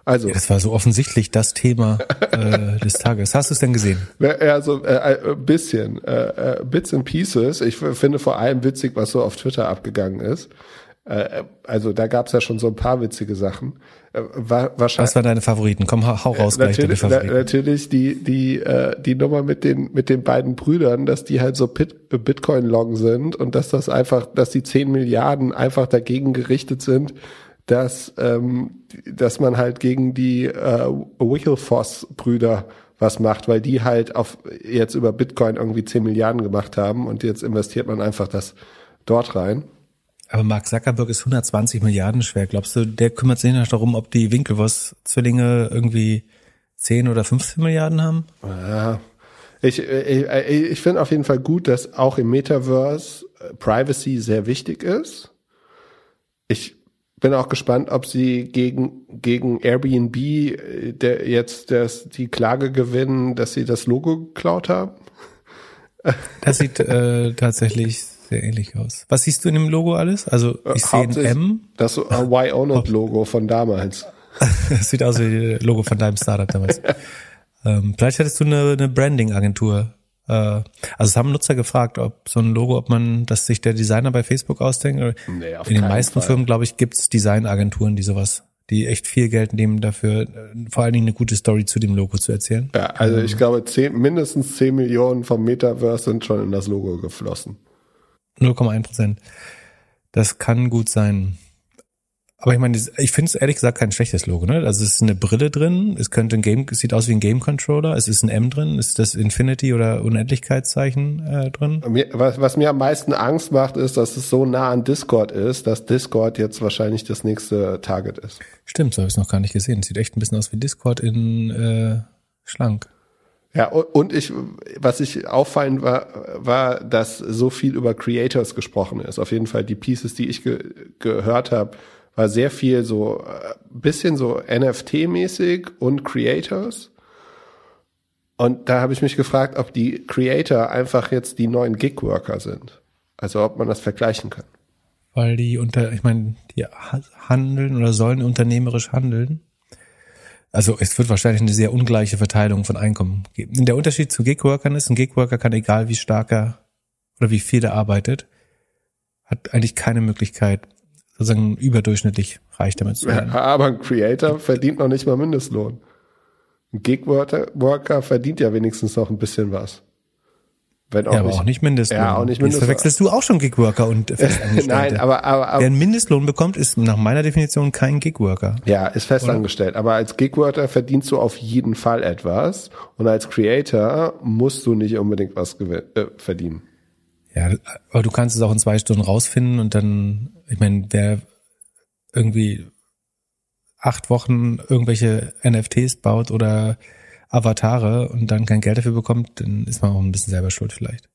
Also. Ja, das war so offensichtlich das Thema äh, des Tages. Hast du es denn gesehen? Ja, so äh, ein äh, bisschen. Äh, äh, Bits and Pieces. Ich finde vor allem witzig, was so auf Twitter abgegangen ist. Äh, also da gab's ja schon so ein paar witzige Sachen. Äh, war, wahrscheinlich, was waren deine Favoriten? Komm, hau, raus gleich deine Favoriten. natürlich die, die, äh, die Nummer mit den, mit den beiden Brüdern, dass die halt so Bitcoin-Long sind und dass das einfach, dass die 10 Milliarden einfach dagegen gerichtet sind, dass, ähm, dass man halt gegen die äh, Wicklefoss-Brüder was macht, weil die halt auf jetzt über Bitcoin irgendwie 10 Milliarden gemacht haben und jetzt investiert man einfach das dort rein. Aber Mark Zuckerberg ist 120 Milliarden schwer. Glaubst du, der kümmert sich nicht darum, ob die Winklevoss-Zwillinge irgendwie 10 oder 15 Milliarden haben? Ja. Ich, ich, ich finde auf jeden Fall gut, dass auch im Metaverse Privacy sehr wichtig ist. Ich bin auch gespannt, ob sie gegen, gegen Airbnb äh, der jetzt das, die Klage gewinnen, dass sie das Logo geklaut haben. Das sieht äh, tatsächlich sehr ähnlich aus. Was siehst du in dem Logo alles? Also ich sehe ein M. Das Why Own It Logo von damals. das sieht aus wie das Logo von deinem Startup damals. ähm, vielleicht hättest du eine, eine Branding-Agentur Äh, also es haben Nutzer gefragt, ob so ein Logo, ob man, dass sich der Designer bei Facebook ausdenkt. Nee, auf In den meisten Fall. Firmen, glaube ich, gibt's Designagenturen, die sowas, die echt viel Geld nehmen dafür, äh, vor allen Dingen eine gute Story zu dem Logo zu erzählen. Ja, also ich glaube, zehn, mindestens 10 Millionen vom Metaverse sind schon in das Logo geflossen. 0,1 Prozent. Das kann gut sein. Aber ich meine, ich finde es ehrlich gesagt kein schlechtes Logo, ne? Also es ist eine Brille drin, es könnte ein Game, es sieht aus wie ein Game Controller, es ist ein M drin, ist das Infinity oder Unendlichkeitszeichen äh, drin? Was, was mir am meisten Angst macht, ist, dass es so nah an Discord ist, dass Discord jetzt wahrscheinlich das nächste Target ist. Stimmt, so habe ich es noch gar nicht gesehen. Sieht echt ein bisschen aus wie Discord in äh, schlank. Ja, und und ich, was ich auffallend war, war, dass so viel über Creators gesprochen ist. Auf jeden Fall die Pieces, die ich ge gehört habe, war sehr viel so äh, bisschen so NFT-mäßig und Creators. Und da habe ich mich gefragt, ob die Creator einfach jetzt die neuen Gig-Worker sind. Also ob man das vergleichen kann. Weil die unter, ich meine, die ha- handeln oder sollen unternehmerisch handeln. Also es wird wahrscheinlich eine sehr ungleiche Verteilung von Einkommen geben. Der Unterschied zu Gigworkern ist, ein Gigworker kann egal wie stark er oder wie viel er arbeitet, hat eigentlich keine Möglichkeit, sozusagen überdurchschnittlich reich damit zu werden. Aber ein Creator verdient noch nicht mal Mindestlohn. Ein Gig-Worker verdient ja wenigstens noch ein bisschen was. Wenn auch Ja, aber auch nicht Mindestlohn. Ja, auch nicht Jetzt Mindestlohn. verwechselst du auch schon Gigworker und Festangestellte. Nein, aber, aber, Wer aber einen Mindestlohn bekommt, ist nach meiner Definition kein Gigworker. ja, ist festangestellt. Aber als Gig-Worker verdienst du auf jeden Fall etwas. Und als Creator musst du nicht unbedingt was äh, verdienen. Ja, aber du kannst es auch in zwei Stunden rausfinden und dann, ich meine, wer irgendwie acht Wochen irgendwelche NFTs baut oder Avatare und dann kein Geld dafür bekommt, dann ist man auch ein bisschen selber schuld vielleicht.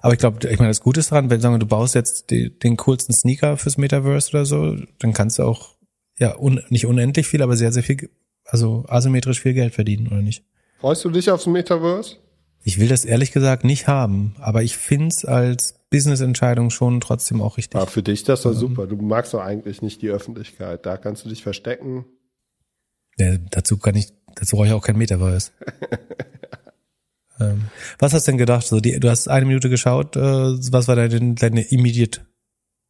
Aber ich glaube, ich meine, das Gute ist dran, wenn sagen du baust jetzt die, den coolsten Sneaker fürs Metaverse oder so, dann kannst du auch ja un, nicht unendlich viel, aber sehr sehr viel, also asymmetrisch viel Geld verdienen oder nicht? Freust du dich aufs Metaverse? Ich will das ehrlich gesagt nicht haben, aber ich find's als Business-Entscheidung schon trotzdem auch richtig. Ja, für dich das doch super. Du magst doch eigentlich nicht die Öffentlichkeit. Da kannst du dich verstecken. Ja, dazu kann ich, dazu brauche ich auch kein Metaverse. ähm, was hast du denn gedacht? So, die, du hast eine Minute geschaut, äh, was war deine, deine immediate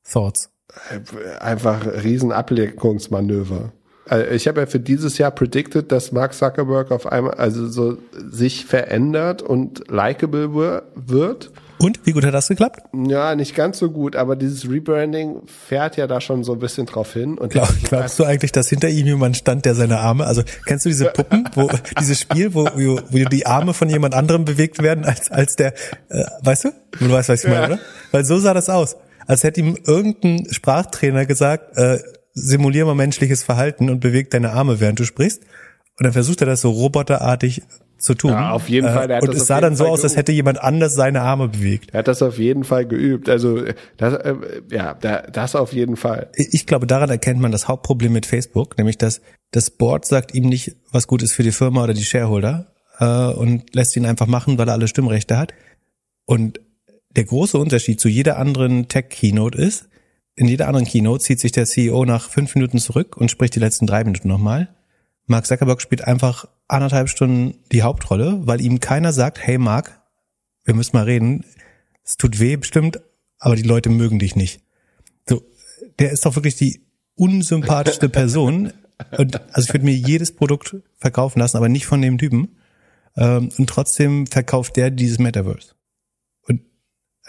thoughts? Einfach riesen Ablenkungsmanöver. Also ich habe ja für dieses Jahr predicted, dass Mark Zuckerberg auf einmal also so sich verändert und likable wir- wird. Und wie gut hat das geklappt? Ja, nicht ganz so gut, aber dieses Rebranding fährt ja da schon so ein bisschen drauf hin. Und Glaub, glaubst du eigentlich, dass hinter ihm jemand stand, der seine Arme, also kennst du diese Puppen, wo dieses Spiel, wo, wo, wo die Arme von jemand anderem bewegt werden als als der, äh, weißt du? Du weißt, was ich meine, Ja. oder? Weil so sah das aus, als hätte ihm irgendein Sprachtrainer gesagt, äh, simulier mal menschliches Verhalten und beweg deine Arme, während du sprichst. Und dann versucht er das so roboterartig zu tun. Ja, auf jeden Äh, Fall, Und es sah dann so Fall aus, als hätte jemand anders seine Arme bewegt. er hat das auf jeden Fall geübt. Also das, äh, ja, da, das auf jeden Fall. ich glaube, daran erkennt man das Hauptproblem mit Facebook, nämlich dass das Board sagt ihm nicht, was gut ist für die Firma oder die Shareholder äh, und lässt ihn einfach machen, weil er alle Stimmrechte hat. Und der große Unterschied zu jeder anderen Tech-Keynote ist, in jeder anderen Keynote zieht sich der CEO nach fünf Minuten zurück und spricht die letzten drei Minuten nochmal. Mark Zuckerberg spielt einfach anderthalb Stunden die Hauptrolle, weil ihm keiner sagt, hey Mark, wir müssen mal reden, es tut weh bestimmt, aber die Leute mögen dich nicht. So, der ist doch wirklich die unsympathischste Person. Und also ich würde mir jedes Produkt verkaufen lassen, aber nicht von dem Typen. Ähm, und trotzdem verkauft der dieses Metaverse.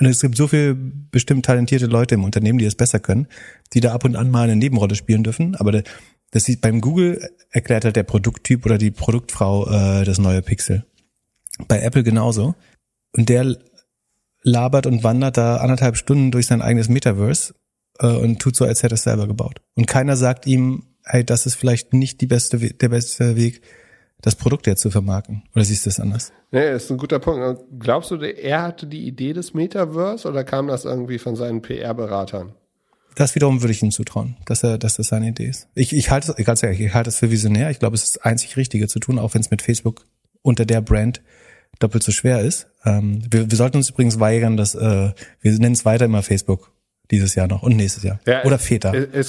Und, es gibt so viel bestimmt talentierte Leute im Unternehmen, die das besser können, die da ab und an mal eine Nebenrolle spielen dürfen. Aber das sieht beim Google erklärt halt der Produkttyp oder die Produktfrau äh, das neue Pixel. Bei Apple genauso. Und der labert und wandert da anderthalb Stunden durch sein eigenes Metaverse äh, und tut so, als hätte er es selber gebaut. Und keiner sagt ihm, hey, das ist vielleicht nicht die beste, der beste Weg, das Produkt jetzt zu vermarkten. Oder siehst du es anders? Nee, ist ein guter Punkt. Glaubst du, er hatte die Idee des Metaverse oder kam das irgendwie von seinen PR-Beratern? Das wiederum würde ich ihm zutrauen, dass er, dass das seine Idee ist. Ich, ich halte es, ganz ehrlich, ich halte es für visionär. Ich glaube, es ist das einzig Richtige zu tun, auch wenn es mit Facebook unter der Brand doppelt so schwer ist. Ähm, wir, wir sollten uns übrigens weigern, dass äh, wir nennen es weiter immer Facebook. Dieses Jahr noch und nächstes Jahr. Ja, Oder es-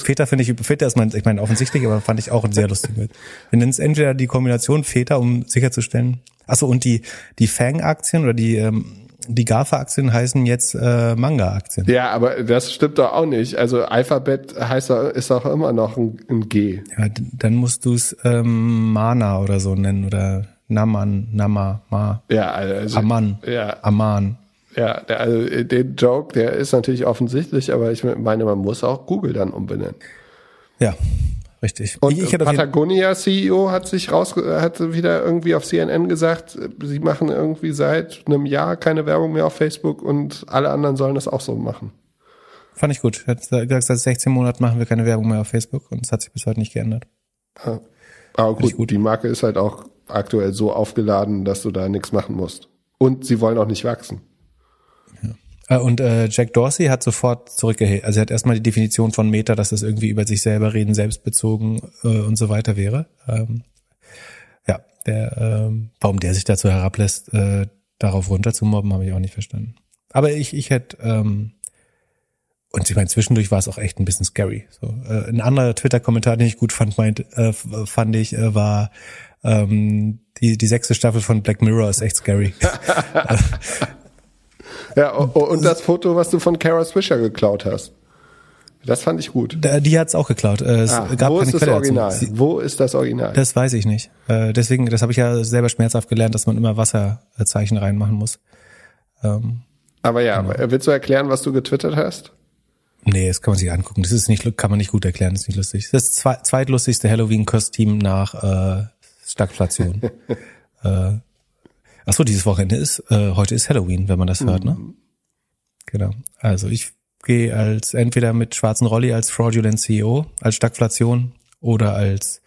Feta finde ich, Feta ist mein, ich meine offensichtlich, aber fand ich auch ein sehr lustigen Witz. Wir nennen es entweder die Kombination Feta, um sicherzustellen. Achso, und die, die Fang-Aktien oder die, ähm, die GAFA-Aktien heißen jetzt äh, Manga-Aktien. Ja, aber das stimmt doch auch nicht. Also Alphabet heißt ist doch immer noch ein, ein G. Ja, dann musst du es ähm, Mana oder so nennen oder Naman, Nama, Ma, Ja, also Aman, Ja, Aman. Ja, der, also äh, den Joke, der ist natürlich offensichtlich, aber ich meine, man muss auch Google dann umbenennen. Ja, richtig. Und ich, ich Patagonia CEO hat sich raus, hat wieder irgendwie auf CNN gesagt, sie machen irgendwie seit einem Jahr keine Werbung mehr auf Facebook und alle anderen sollen das auch so machen. fand ich gut. Hat gesagt, seit 16 Monaten machen wir keine Werbung mehr auf Facebook und es hat sich bis heute nicht geändert. Ja. Aber ich gut, gut. die Marke ist halt auch aktuell so aufgeladen, dass du da nichts machen musst. Und sie wollen auch nicht wachsen. Äh, Und äh, Jack Dorsey hat sofort zurückgehalten. Also er hat erstmal die Definition von Meta, dass das irgendwie über sich selber reden, selbstbezogen äh, und so weiter wäre. Ähm, ja, der, ähm, warum der sich dazu herablässt, äh, darauf runterzumobben, habe ich auch nicht verstanden. Aber ich, ich hätte, ähm, und ich meine, zwischendurch war es auch echt ein bisschen scary. So, äh, ein anderer Twitter-Kommentar, den ich gut fand, meint, äh, fand ich, äh, war ähm, die, die sechste Staffel von Black Mirror ist echt scary. Ja, und das Foto, was du von Kara Swisher geklaut hast. Das fand ich gut. Die hat's auch geklaut. Äh, Es Ah, gab wo keine ist das Quelle Original? dazu. Wo ist das Original? das weiß ich nicht. Äh, deswegen, das habe ich ja selber schmerzhaft gelernt, dass man immer Wasserzeichen reinmachen muss. Ähm, Aber ja, Genau. aber willst du erklären, was du getwittert hast? nee, das kann man sich angucken. Das ist nicht, kann man nicht gut erklären. Das ist nicht lustig. Das ist das zweitlustigste Halloween-Kostüm nach äh, Stagflation. äh, ach so, dieses Wochenende ist äh, heute ist Halloween, wenn man das hört, ne? Genau. Also ich gehe als entweder mit schwarzen Rolli als Fraudulent CEO, als Stagflation oder als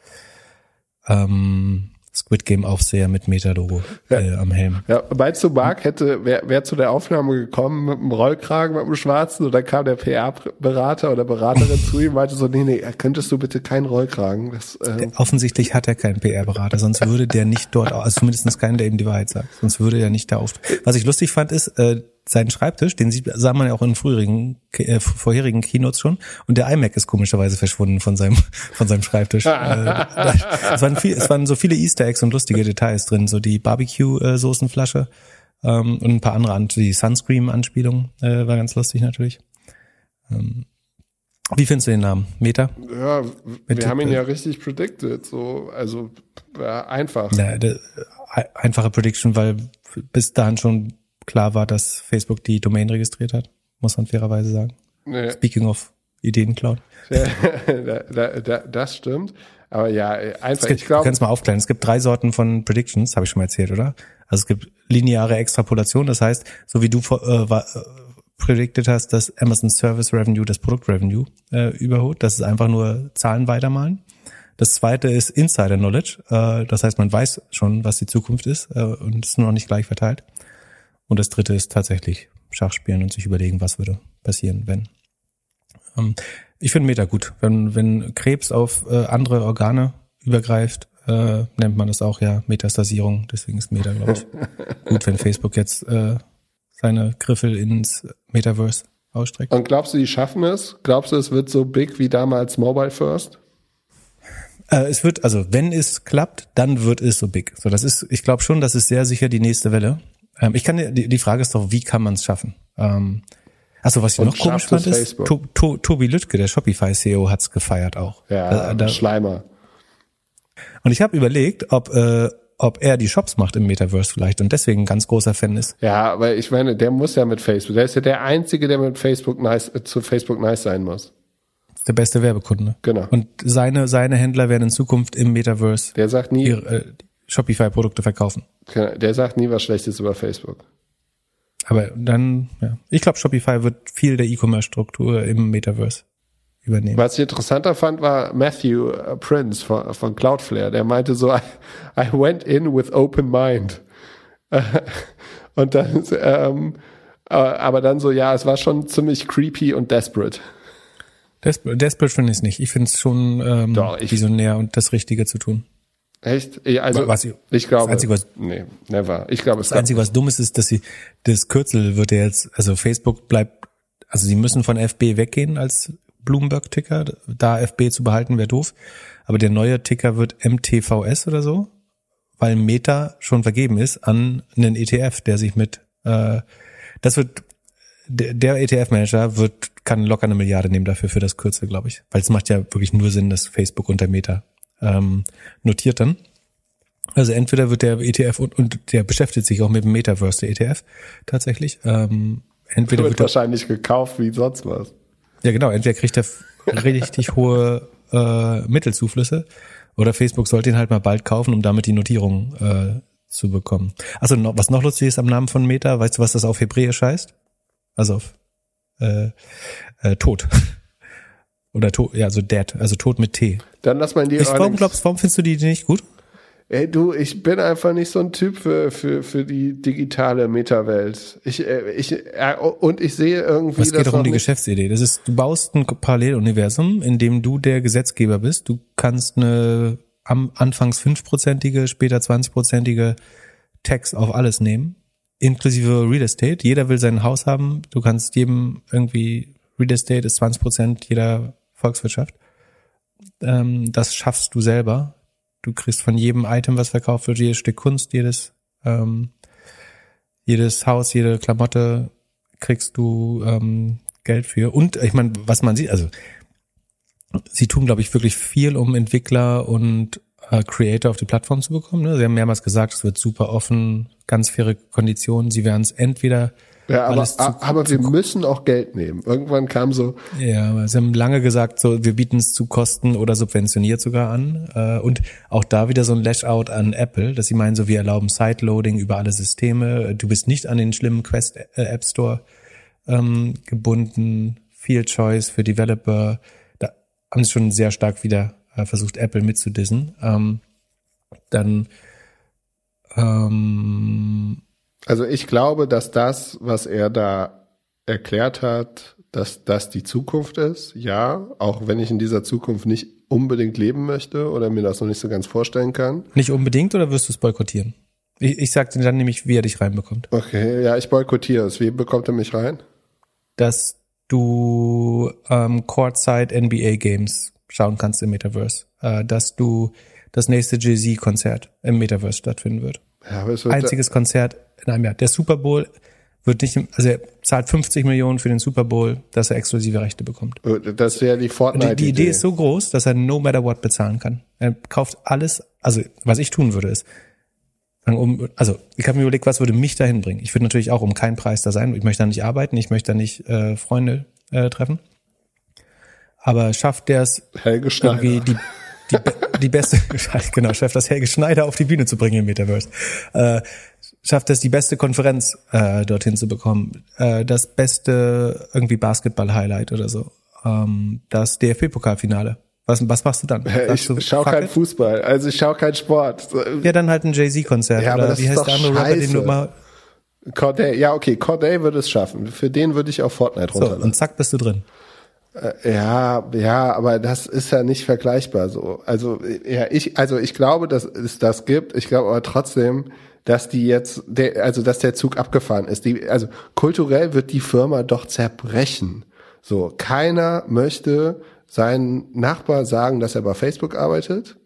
ähm, Squid Game Aufseher mit Meta-Logo äh, am Helm. Ja, meinst du, Marc hätte, wer, wer zu der Aufnahme gekommen mit einem Rollkragen, mit einem schwarzen und dann kam der PR-Berater oder Beraterin zu ihm und meinte so, nee, nee, könntest du bitte keinen Rollkragen? Das, ähm, Offensichtlich hat er keinen PR-Berater, sonst würde der nicht dort, also zumindest keinen, der ihm die Wahrheit sagt, sonst würde er nicht da auf. Was ich lustig fand, ist, äh, seinen Schreibtisch, den sieht, sah man ja auch in früheren, äh, vorherigen Keynotes schon, und der iMac ist komischerweise verschwunden von seinem, von seinem Schreibtisch. äh, es, waren viel, es waren so viele Easter Eggs und lustige Details drin, so die Barbecue-Soßenflasche ähm, und ein paar andere, An- die Sunscreen-Anspielung äh, war ganz lustig natürlich. Ähm, wie findest du den Namen? Meta? ja, Mit- wir haben ihn ja richtig predicted, so, also ja, einfach. Ja, e- einfache Prediction, weil bis dahin schon klar war, dass Facebook die Domain registriert hat, muss man fairerweise sagen. Nee. Speaking of Ideencloud. da, da, da, das stimmt. Aber ja, einfach, gibt, ich du glaube, kannst mal aufklären. Es gibt drei Sorten von Predictions, habe ich schon mal erzählt, oder? Also es gibt lineare Extrapolation, das heißt, so wie du äh, war, äh, predicted hast, dass Amazon Service Revenue das Produkt Revenue äh, überholt. Das ist einfach nur Zahlen weitermalen. Das zweite ist Insider Knowledge. Äh, das heißt, man weiß schon, was die Zukunft ist äh, und ist nur noch nicht gleich verteilt. Und das dritte ist tatsächlich Schachspielen und sich überlegen, was würde passieren, wenn. Ähm, ich finde Meta gut. Wenn, wenn Krebs auf äh, andere Organe übergreift, äh, nennt man das auch ja Metastasierung. Deswegen ist Meta, glaube ich, gut, wenn Facebook jetzt äh, seine Griffel ins Metaverse ausstreckt. und glaubst du, die schaffen es? Glaubst du, es wird so big wie damals Mobile First? Äh, es wird, also wenn es klappt, dann wird es so big. So, das ist, ich glaube schon, das ist sehr sicher die nächste Welle. Ähm, ich kann dir- die, die Frage ist doch, wie kann man es schaffen? Ähm, Achso, was ich noch komisch fand, ist, to, to, Tobi Lüttke, der Shopify-CEO, hat's gefeiert auch. Ja, Äh, da, Schleimer. und ich habe überlegt, ob, äh, ob er die Shops macht im Metaverse vielleicht und deswegen ein ganz großer Fan ist. Ja, aber ich meine, der muss ja mit Facebook. Der ist ja der Einzige, der mit Facebook nice, äh, zu Facebook nice sein muss. Der beste Werbekunde. Genau. Und seine, seine Händler werden in Zukunft im Metaverse Der sagt nie, ihre äh, Shopify-Produkte verkaufen. der sagt nie was Schlechtes über Facebook. Aber dann, ja. Ich glaube, Shopify wird viel der E-Commerce-Struktur im Metaverse übernehmen. Was ich interessanter fand, war Matthew äh, Prince von, von Cloudflare. Der meinte so, I, I went in with open mind. Und dann, ähm, äh, aber dann so, ja, es war schon ziemlich creepy und desperate. Desperate, Desperate finde ich es nicht. Ich finde es schon ähm, Doch, ich- visionär und das Richtige zu tun. Echt? Also, Was ich- ich glaube, das Einzige, was- nee, never. Ich glaube, es Das Einzige, was dumm ist, ist, dass sie das Kürzel wird ja jetzt, also Facebook bleibt also sie müssen von FB weggehen als Bloomberg-Ticker. Da FB zu behalten wäre doof. Aber der neue Ticker wird MTVS oder so, weil Meta schon vergeben ist an einen ETF, der sich mit, äh, das wird, der, der ETF-Manager wird, kann locker eine Milliarde nehmen dafür für das Kürzel, glaube ich. Weil es macht ja wirklich nur Sinn, dass Facebook unter Meta ähm, notiert dann. Also entweder wird der ETF und, und der beschäftigt sich auch mit dem Metaverse, der ETF tatsächlich. Ähm, entweder wird, wird wahrscheinlich gekauft wie sonst was. ja genau, entweder kriegt er richtig hohe äh, Mittelzuflüsse oder Facebook sollte ihn halt mal bald kaufen, um damit die Notierung äh, zu bekommen. Also noch, was noch lustig ist am Namen von Meta, weißt du, was das auf Hebräisch heißt? Also auf äh, äh, Tod. Oder Tod, ja, also Dead, also Tod mit T. Dann lass mal in die Ich, warum glaubst, warum findest du die nicht gut? Ey, du, ich bin einfach nicht so ein Typ für, für, für die digitale Metawelt. Ich, äh, ich, äh, und ich sehe irgendwie, Es geht doch um die Geschäftsidee. Das ist, du baust ein Paralleluniversum, in dem du der Gesetzgeber bist. Du kannst eine am anfangs fünfprozentige, später 20-prozentige Tax auf alles nehmen, inklusive Real Estate. Jeder will sein Haus haben. Du kannst jedem irgendwie Real Estate ist 20 Prozent jeder Volkswirtschaft. Ähm, das schaffst du selber. Du kriegst von jedem Item, was verkauft wird, jedes Stück Kunst, jedes ähm, jedes Haus, jede Klamotte kriegst du ähm, Geld für. Und ich meine, was man sieht, also sie tun, glaube ich, wirklich viel, um Entwickler und äh, Creator auf die Plattform zu bekommen. Ne? Sie haben mehrmals gesagt, es wird super offen, ganz faire Konditionen. Sie werden es entweder Ja, aber, zu- aber wir müssen auch Geld nehmen. Irgendwann kam so, Ja, sie haben lange gesagt, so wir bieten es zu Kosten oder subventioniert sogar an. Äh, und auch da wieder so ein Lash-out an Apple, dass sie meinen, so wir erlauben Sideloading über alle Systeme. Du bist nicht an den schlimmen Quest App Store ähm, gebunden. Viel Choice für Developer. Da haben sie schon sehr stark wieder äh, versucht, Apple mitzudissen. Ähm, dann ähm, also ich glaube, dass das, was er da erklärt hat, dass das die Zukunft ist. Ja, auch wenn ich in dieser Zukunft nicht unbedingt leben möchte oder mir das noch nicht so ganz vorstellen kann. nicht unbedingt oder wirst du es boykottieren? Ich, ich sag dir dann nämlich, wie er dich reinbekommt. Okay, ja, ich boykottiere es. Wie bekommt er mich rein? dass du ähm, Courtside NBA Games schauen kannst im Metaverse, äh, dass du das nächste Jay-Z-Konzert im Metaverse stattfinden wird. Ja, Einziges Konzert in einem Jahr. Der Super Bowl wird nicht, also er zahlt 50 Millionen für den Super Bowl, dass er exklusive Rechte bekommt. das wäre die Und die, die Idee ist so groß, dass er no matter what bezahlen kann. Er kauft alles, also was ich tun würde ist, um, also ich habe mir überlegt, was würde mich dahin bringen. Ich würde natürlich auch um keinen Preis da sein. Ich möchte da nicht arbeiten, ich möchte da nicht äh, Freunde äh, treffen. Aber schafft der es irgendwie die, die, die beste, genau, schafft das Helge Schneider auf die Bühne zu bringen im Metaverse. Äh, schafft es die beste Konferenz äh, dorthin zu bekommen, äh, das beste irgendwie Basketball-Highlight oder so, ähm, das DFB-Pokalfinale. Was, was machst du dann? Ich Sagst du, schau fuck kein it? Fußball, also ich schau kein Sport. Ja, dann halt ein Jay-Z-Konzert. Ja, aber oder das wie ist heißt doch der andere Rapper, den du mal. Corday, ja okay, Corday würde es schaffen. Für den würde ich auch Fortnite So, runterladen. und zack, bist du drin. Ja, ja, aber das ist ja nicht vergleichbar so. Also ja, ich, also ich glaube, dass es das gibt. Ich glaube aber trotzdem, dass die jetzt, der, also dass der Zug abgefahren ist. Die, also kulturell wird die Firma doch zerbrechen. So, keiner möchte seinen Nachbar sagen, dass er bei Facebook arbeitet.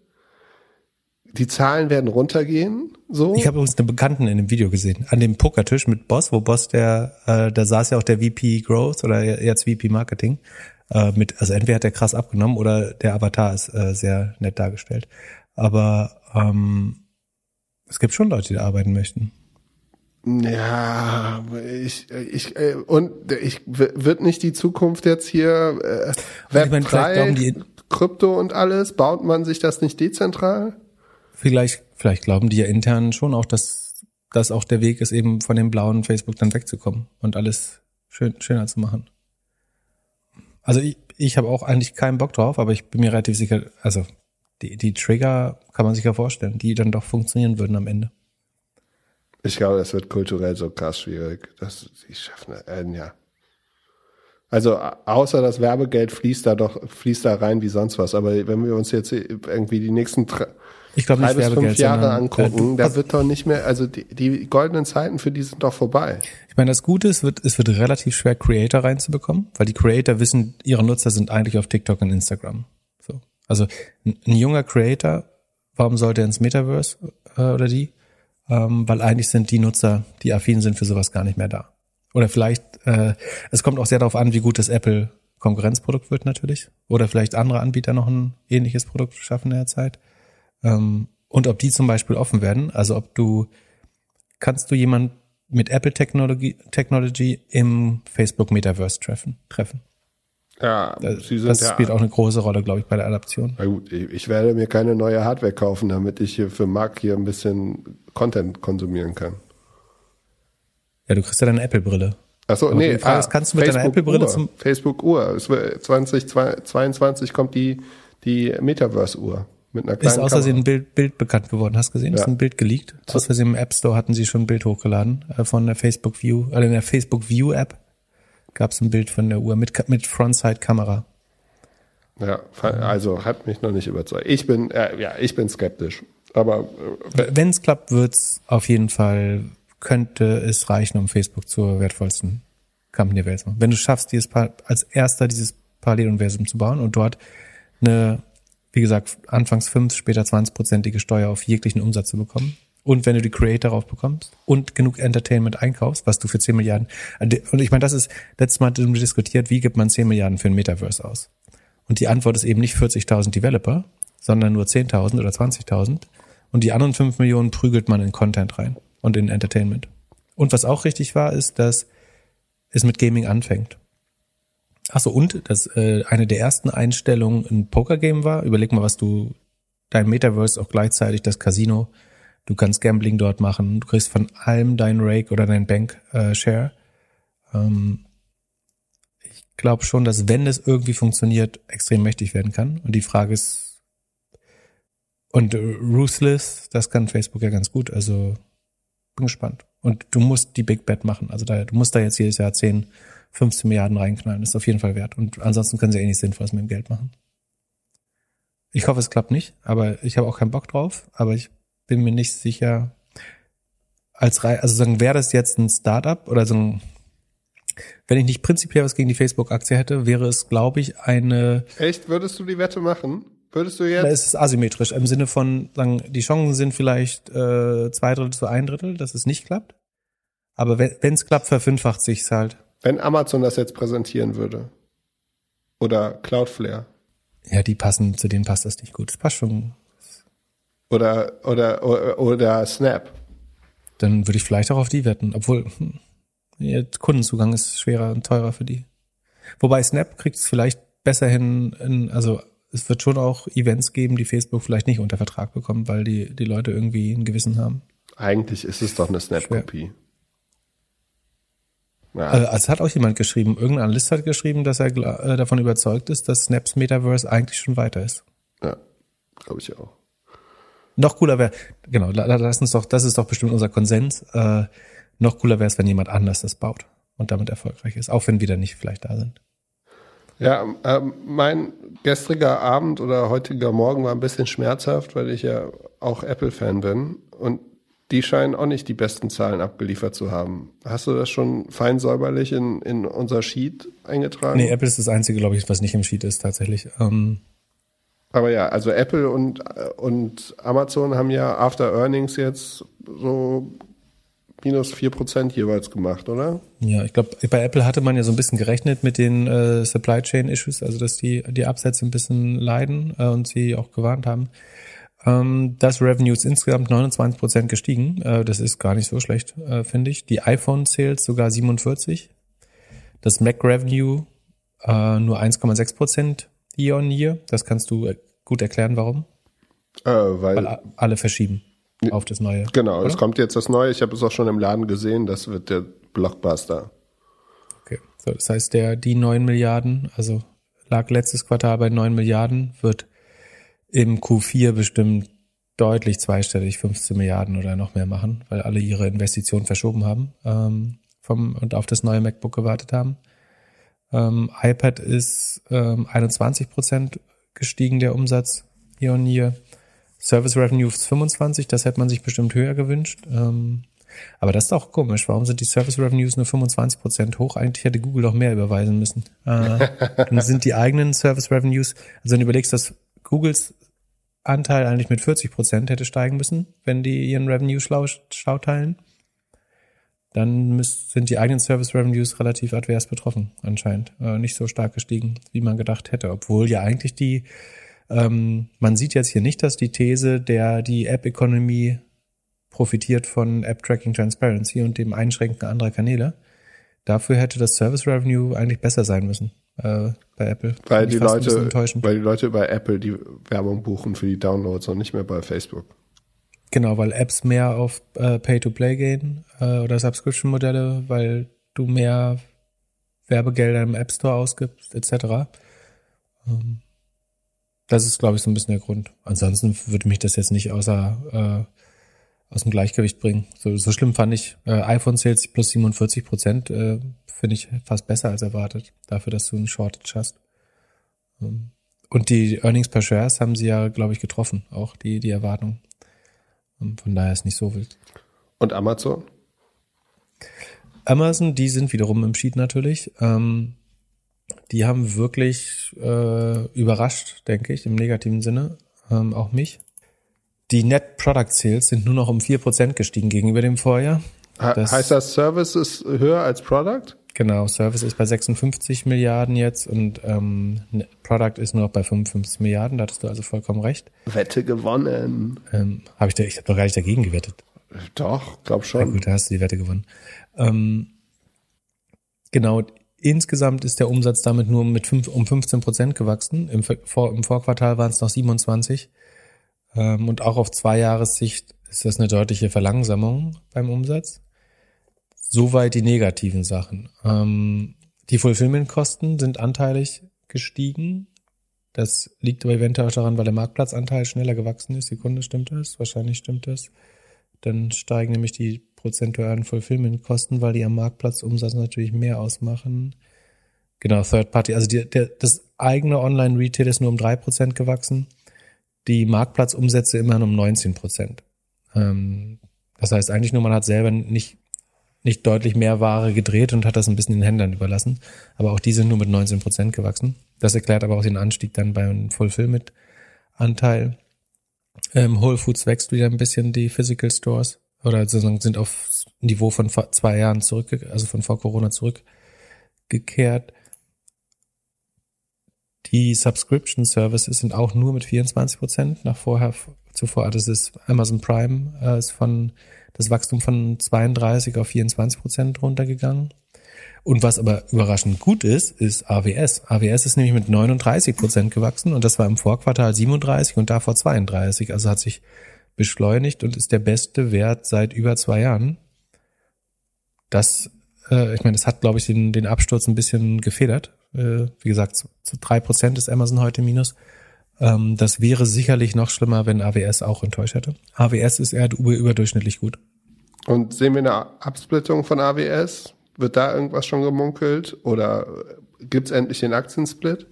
Die Zahlen werden runtergehen. So. Ich habe übrigens einen Bekannten in dem Video gesehen, an dem Pokertisch mit Boss, wo Boss der, äh, da saß ja auch der VP Growth oder jetzt VP Marketing. Äh, mit, also entweder hat er krass abgenommen oder der Avatar ist äh, sehr nett dargestellt. Aber ähm, es gibt schon Leute, die da arbeiten möchten. Ja, ich, ich, äh, und ich, wird nicht die Zukunft jetzt hier äh, Web meine, vielleicht 3, glauben die- Krypto und alles, baut man sich das nicht dezentral? Vielleicht, vielleicht glauben die ja intern schon auch, dass das auch der Weg ist, eben von dem blauen Facebook dann wegzukommen und alles schön, schöner zu machen. Also ich, ich habe auch eigentlich keinen Bock drauf, aber ich bin mir relativ sicher, also die, die Trigger kann man sich ja vorstellen, die dann doch funktionieren würden am Ende. Ich glaube, das wird kulturell so krass schwierig. Das, die schaffen, äh, ja. Also au- außer das Werbegeld fließt da doch fließt da rein wie sonst was. Aber wenn wir uns jetzt irgendwie die nächsten Ich glaube drei nicht bis fünf Jahre angucken, da wird doch nicht mehr, also die, die goldenen Zeiten für die sind doch vorbei. Ich meine, das Gute ist, es wird, es wird relativ schwer, Creator reinzubekommen, weil die Creator wissen, ihre Nutzer sind eigentlich auf TikTok und Instagram. So. Also ein, ein junger Creator, warum sollte er ins Metaverse äh, oder die? Ähm, weil eigentlich sind die Nutzer, die affin sind für sowas, gar nicht mehr da. Oder vielleicht, äh, es kommt auch sehr darauf an, wie gut das Apple Konkurrenzprodukt wird natürlich. Oder vielleicht andere Anbieter noch ein ähnliches Produkt schaffen in der Zeit. Ähm, und ob die zum Beispiel offen werden. Also ob du, kannst du jemand mit Apple Technology, Technology im Facebook Metaverse treffen. treffen. Ja, Das, sie sind das ja, spielt auch eine große Rolle, glaube ich, bei der Adaption. na gut, ich, ich werde mir keine neue Hardware kaufen, damit ich hier für Marc hier ein bisschen Content konsumieren kann. Ja, du kriegst ja deine Apple-Brille. Achso, Aber nee, die Frage ist, kannst du mit deiner Facebook Apple-Brille Uhr. zum- Facebook Uhr. Es wird 2022 kommt die, die Metaverse-Uhr mit einer Ist kleinen aus Versehen ein Bild, Bild bekannt geworden. Hast du gesehen? Ja. Ist ein Bild geleakt. Aus Versehen im App Store hatten sie schon ein Bild hochgeladen äh, von der Facebook View, also in der Facebook View App gab es ein Bild von der Uhr mit, mit Frontside-Kamera. Ja, also hat mich noch nicht überzeugt. Ich bin, äh, ja, ich bin skeptisch. Aber äh, Wenn es klappt, wird's auf jeden Fall, könnte es reichen, um Facebook zur wertvollsten Company der Welt zu machen. Wenn du schaffst, dieses als erster dieses Paralleluniversum zu bauen und dort eine, wie gesagt, anfangs 5, später 20-prozentige Steuer auf jeglichen Umsatz zu bekommen. Und wenn du die Creator darauf bekommst und genug Entertainment einkaufst, was du für 10 Milliarden, und ich meine, das ist, letztes Mal diskutiert, wie gibt man 10 Milliarden für ein Metaverse aus? Und die Antwort ist eben nicht 40.000 Developer, sondern nur 10.000 oder 20.000. Und die anderen 5 Millionen prügelt man in Content rein und in Entertainment. Und was auch richtig war, ist, dass es mit Gaming anfängt. Ach so, und dass äh, eine der ersten Einstellungen ein Pokergame war. Überleg mal, was du dein Metaverse auch gleichzeitig das Casino. Du kannst Gambling dort machen. Du kriegst von allem dein Rake oder dein Bank äh, Share. Ähm, ich glaube schon, dass wenn es irgendwie funktioniert, extrem mächtig werden kann. Und die Frage ist und äh, Ruthless, das kann Facebook ja ganz gut. Also bin gespannt. Und du musst die Big Bet machen. Also da, du musst da jetzt jedes Jahr 10, 15 Milliarden reinknallen. Das ist auf jeden Fall wert. Und ansonsten können sie eh nichts Sinnvolles mit dem Geld machen. Ich hoffe, es klappt nicht, aber ich habe auch keinen Bock drauf. Aber ich bin mir nicht sicher, als Rei also sagen, wäre das jetzt ein Startup oder so ein, wenn ich nicht prinzipiell was gegen die Facebook-Aktie hätte, wäre es, glaube ich, eine echt, würdest du die Wette machen? Würdest du da jetzt? ist es asymmetrisch im Sinne von, sagen, die Chancen sind vielleicht äh, zwei Drittel zu ein Drittel, dass es nicht klappt. Aber wenn es klappt, verfünffacht sich's halt. Wenn Amazon das jetzt präsentieren würde. Oder Cloudflare. Ja, die passen, zu denen passt das nicht gut. Das passt schon. Oder, oder, oder, oder Snap. Dann würde ich vielleicht auch auf die wetten. Obwohl, hm, ja, Kundenzugang ist schwerer und teurer für die. Wobei Snap kriegt es vielleicht besser hin, in, also es wird schon auch Events geben, die Facebook vielleicht nicht unter Vertrag bekommen, weil die, die Leute irgendwie ein Gewissen haben. Eigentlich ist es doch eine Snap-Kopie. Ja, Also, es hat auch jemand geschrieben, irgendein Analyst hat geschrieben, dass er äh, davon überzeugt ist, dass Snaps Metaverse eigentlich schon weiter ist. ja glaube ich auch. Noch cooler wäre, genau, la- la- lass uns doch, das ist doch bestimmt unser Konsens, äh, noch cooler wäre es, wenn jemand anders das baut und damit erfolgreich ist, auch wenn wir dann nicht vielleicht da sind. Ja, ähm, mein gestriger Abend oder heutiger Morgen war ein bisschen schmerzhaft, weil ich ja auch Apple-Fan bin und die scheinen auch nicht die besten Zahlen abgeliefert zu haben. Hast du das schon fein säuberlich in, in unser Sheet eingetragen? Nee, Apple ist das einzige, glaube ich, was nicht im Sheet ist tatsächlich. Ähm, Aber ja, also Apple und, und Amazon haben ja After Earnings jetzt so minus vier Prozent jeweils gemacht, oder? ja, ich glaube, bei Apple hatte man ja so ein bisschen gerechnet mit den äh, Supply Chain Issues, also dass die die Absätze ein bisschen leiden äh, und sie auch gewarnt haben. Ähm, das Revenue ist insgesamt 29 Prozent gestiegen. Äh, das ist gar nicht so schlecht, äh, finde ich. Die iPhone Sales sogar 47. Das Mac Revenue äh, nur 1,6 Prozent year on year. Das kannst du äh, gut erklären, warum. Äh, weil, Weil alle verschieben auf das neue. genau, es oder? kommt jetzt das Neue. Ich habe es auch schon im Laden gesehen. Das wird der Blockbuster. Okay. So, das heißt, der, die 9 Milliarden, also lag letztes Quartal bei 9 Milliarden, wird im Q4 bestimmt deutlich zweistellig 15 Milliarden oder noch mehr machen, weil alle ihre Investitionen verschoben haben ähm, vom, und auf das neue MacBook gewartet haben. Ähm, iPad ist ähm, 21 Prozent gestiegen, der Umsatz year on year. Service Revenues 25, das hätte man sich bestimmt höher gewünscht. Ähm, aber das ist auch komisch. Warum sind die Service Revenues nur 25 Prozent hoch? Eigentlich hätte Google doch mehr überweisen müssen. Äh, dann sind die eigenen Service Revenues, also wenn du überlegst, dass Googles Anteil eigentlich mit 40 Prozent hätte steigen müssen, wenn die ihren Revenue schlau, schlau teilen, dann sind die eigenen Service Revenues relativ advers betroffen, anscheinend. Äh, nicht so stark gestiegen, wie man gedacht hätte. Obwohl ja eigentlich die, ähm, man sieht jetzt hier nicht, dass die These, der die App-Economy profitiert von App Tracking Transparency und dem Einschränken anderer Kanäle. Dafür hätte das Service Revenue eigentlich besser sein müssen äh, bei Apple. Weil die Leute, weil die Leute bei Apple die Werbung buchen für die Downloads und nicht mehr bei Facebook. Genau, weil Apps mehr auf äh, Pay-to-Play gehen äh, oder Subscription-Modelle, weil du mehr Werbegelder im App Store ausgibst, etc. Ähm, das ist, glaube ich, so ein bisschen der Grund. Ansonsten würde mich das jetzt nicht außer äh, aus dem Gleichgewicht bringen. So, so schlimm fand ich äh, iPhone Sales plus 47 Prozent, äh, finde ich fast besser als erwartet, dafür, dass du einen Shortage hast. Ähm, und die Earnings per Shares haben sie ja, glaube ich, getroffen, auch die, die Erwartung. Ähm, von daher ist nicht so wild. Und Amazon? Amazon, die sind wiederum im Sheet natürlich. Ähm, die haben wirklich äh, überrascht, denke ich, im negativen Sinne, ähm, auch mich. Die Net Product Sales sind nur noch um vier Prozent gestiegen gegenüber dem Vorjahr. Das, heißt das, Service ist höher als Product? Genau, Service ist bei 56 Milliarden jetzt und ähm, Product ist nur noch bei 55 Milliarden, da hattest du also vollkommen recht. Wette gewonnen. Ähm, hab ich da, ich habe doch gar nicht dagegen gewettet. Doch, glaub schon. Na gut, da hast du die Wette gewonnen. Ähm, genau, insgesamt ist der Umsatz damit nur mit fünf, um 15 Prozent gewachsen. Im, Vor, im Vorquartal waren es noch 27. Ähm, und auch auf zwei Jahressicht ist das eine deutliche Verlangsamung beim Umsatz. Soweit die negativen Sachen. Ähm, die Fulfillment-Kosten sind anteilig gestiegen. Das liegt aber eventuell auch daran, weil der Marktplatzanteil schneller gewachsen ist. Sekunde, stimmt das? Wahrscheinlich stimmt das. Dann steigen nämlich die prozentualen Fulfillment-Kosten, weil die am Marktplatzumsatz natürlich mehr ausmachen. Genau, Third Party. Also die, der, das eigene Online-Retail ist nur um drei Prozent gewachsen die Marktplatzumsätze immerhin um 19 Prozent. Ähm, das heißt eigentlich nur, man hat selber nicht, nicht deutlich mehr Ware gedreht und hat das ein bisschen den Händlern überlassen. Aber auch die sind nur mit 19 Prozent gewachsen. Das erklärt aber auch den Anstieg dann beim Fulfillment-Anteil. Ähm, Whole Foods wächst wieder ein bisschen, die Physical Stores. Oder sozusagen sind auf Niveau von vor zwei Jahren zurück, also von vor Corona zurückgekehrt. Die Subscription Services sind auch nur mit 24 Prozent nach vorher zuvor. Das ist Amazon Prime äh, ist von das Wachstum von 32 auf 24 Prozent runtergegangen. Und was aber überraschend gut ist, ist AWS. AWS ist nämlich mit 39 Prozent gewachsen und das war im Vorquartal 37 und davor 32. Also hat sich beschleunigt und ist der beste Wert seit über zwei Jahren. Das, äh, ich meine, das hat, glaube ich, den, den Absturz ein bisschen gefedert, äh, wie gesagt, zu drei Prozent ist Amazon heute minus. Ähm, das wäre sicherlich noch schlimmer, wenn AWS auch enttäuscht hätte. AWS ist eher überdurchschnittlich gut. Und sehen wir eine Absplittung von AWS? Wird da irgendwas schon gemunkelt? Oder gibt's endlich den Aktiensplit?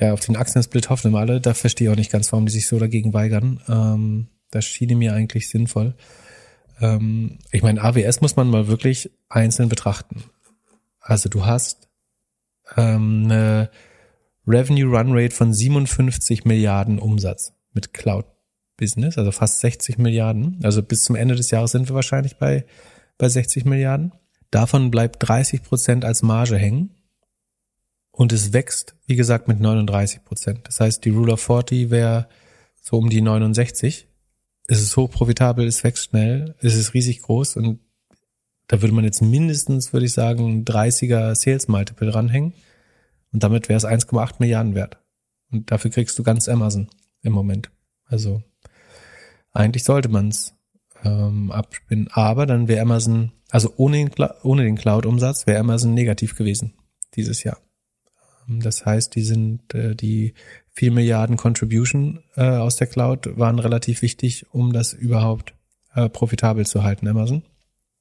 Ja, auf den Aktiensplit hoffen wir alle. Da verstehe ich auch nicht ganz, warum die sich so dagegen weigern. Ähm, das schien mir eigentlich sinnvoll. Ähm, ich meine, AWS muss man mal wirklich einzeln betrachten. Also du hast ähm, eine Revenue Run Rate von 57 Milliarden Umsatz mit Cloud Business, also fast 60 Milliarden. Also bis zum Ende des Jahres sind wir wahrscheinlich bei, bei 60 Milliarden. Davon bleibt 30 Prozent als Marge hängen. Und es wächst, wie gesagt, mit 39 Prozent. Das heißt, die Rule of 40 wäre so um die 69. Es ist hochprofitabel, es wächst schnell, es ist riesig groß und da würde man jetzt mindestens, würde ich sagen, 30er Sales Multiple ranhängen. Und damit wäre es 1,8 Milliarden wert. Und dafür kriegst du ganz Amazon im Moment. Also eigentlich sollte man es ähm, abspinnen. Aber dann wäre Amazon, also ohne den, ohne den Cloud-Umsatz wäre Amazon negativ gewesen dieses Jahr. Ähm, das heißt, die sind äh, die 4 Milliarden Contribution äh, aus der Cloud waren relativ wichtig, um das überhaupt äh, profitabel zu halten, Amazon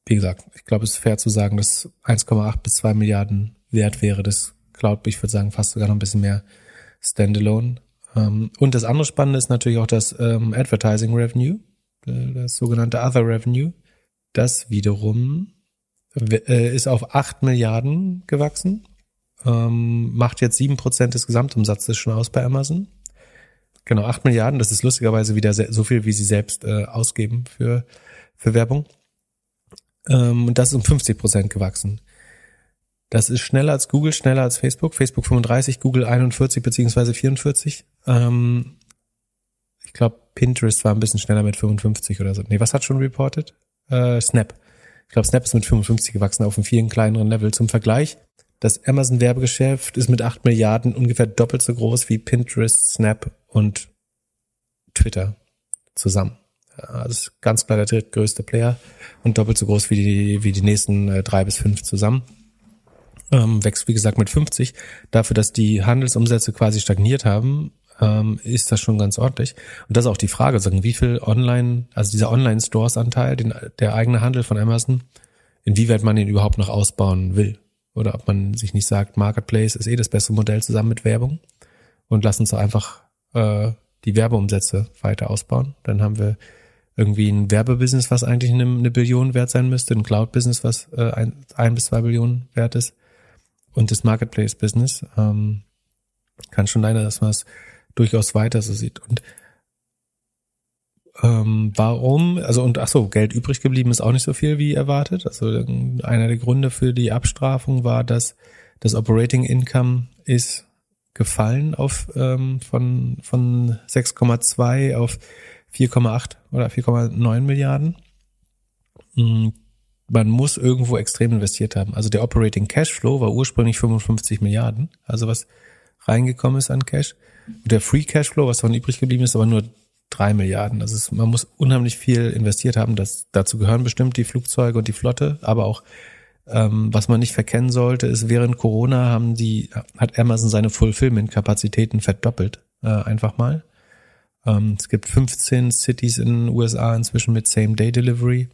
wie gesagt, ich glaube, es ist fair zu sagen, dass 1,8 bis 2 Milliarden wert wäre das Cloud. Ich würde sagen, fast sogar noch ein bisschen mehr Standalone. Ähm, und das andere Spannende ist natürlich auch das ähm, Advertising Revenue, äh, das sogenannte Other Revenue. Das wiederum äh, ist auf acht Milliarden gewachsen, ähm, macht jetzt sieben Prozent des Gesamtumsatzes schon aus bei Amazon. Genau, acht Milliarden, das ist lustigerweise wieder so viel, wie sie selbst äh, ausgeben für, für Werbung. Und das ist um 50 Prozent gewachsen. Das ist schneller als Google, schneller als Facebook. Facebook 35, Google 41 beziehungsweise 44. Ähm, ich glaube, Pinterest war ein bisschen schneller mit 55 oder so. Nee, was hat schon reported? Äh, Snap. Ich glaube, Snap ist mit 55 gewachsen auf einem vielen kleineren Level. Zum Vergleich, das Amazon-Werbegeschäft ist mit 8 Milliarden ungefähr doppelt so groß wie Pinterest, Snap und Twitter zusammen. Das ist ganz klar der drittgrößte Player und doppelt so groß wie die, wie die nächsten äh, drei bis fünf zusammen. Ähm, wächst, wie gesagt, mit 50. Dafür, dass die Handelsumsätze quasi stagniert haben, ähm, ist das schon ganz ordentlich. Und das ist auch die Frage, sagen, wie viel Online, also dieser Online-Stores-Anteil, den, der eigene Handel von Amazon, inwieweit man ihn überhaupt noch ausbauen will. Oder ob man sich nicht sagt, Marketplace ist eh das beste Modell zusammen mit Werbung und lass uns einfach äh, die Werbeumsätze weiter ausbauen. Dann haben wir irgendwie ein Werbebusiness, was eigentlich eine, eine Billion wert sein müsste, ein Cloud-Business, was äh, ein, ein bis zwei Billionen wert ist und das Marketplace-Business. Ähm, kann schon leider, dass man es durchaus weiter so sieht. Und ähm, warum, also und ach so, Geld übrig geblieben ist auch nicht so viel wie erwartet. Also einer der Gründe für die Abstrafung war, dass das Operating Income ist gefallen auf ähm, von von 6,2 auf 4,8 oder 4,9 Milliarden. Man muss irgendwo extrem investiert haben. Also der Operating Cashflow war ursprünglich 55 Milliarden, also was reingekommen ist an Cash. Und der Free Cashflow, was davon übrig geblieben ist, aber nur drei Milliarden. Also es, man muss unheimlich viel investiert haben. Das, dazu gehören bestimmt die Flugzeuge und die Flotte, aber auch ähm, was man nicht verkennen sollte, ist während Corona haben die hat Amazon seine Fulfillment-Kapazitäten verdoppelt äh, einfach mal. Ähm, es gibt 15 Cities in den USA inzwischen mit Same-Day-Delivery.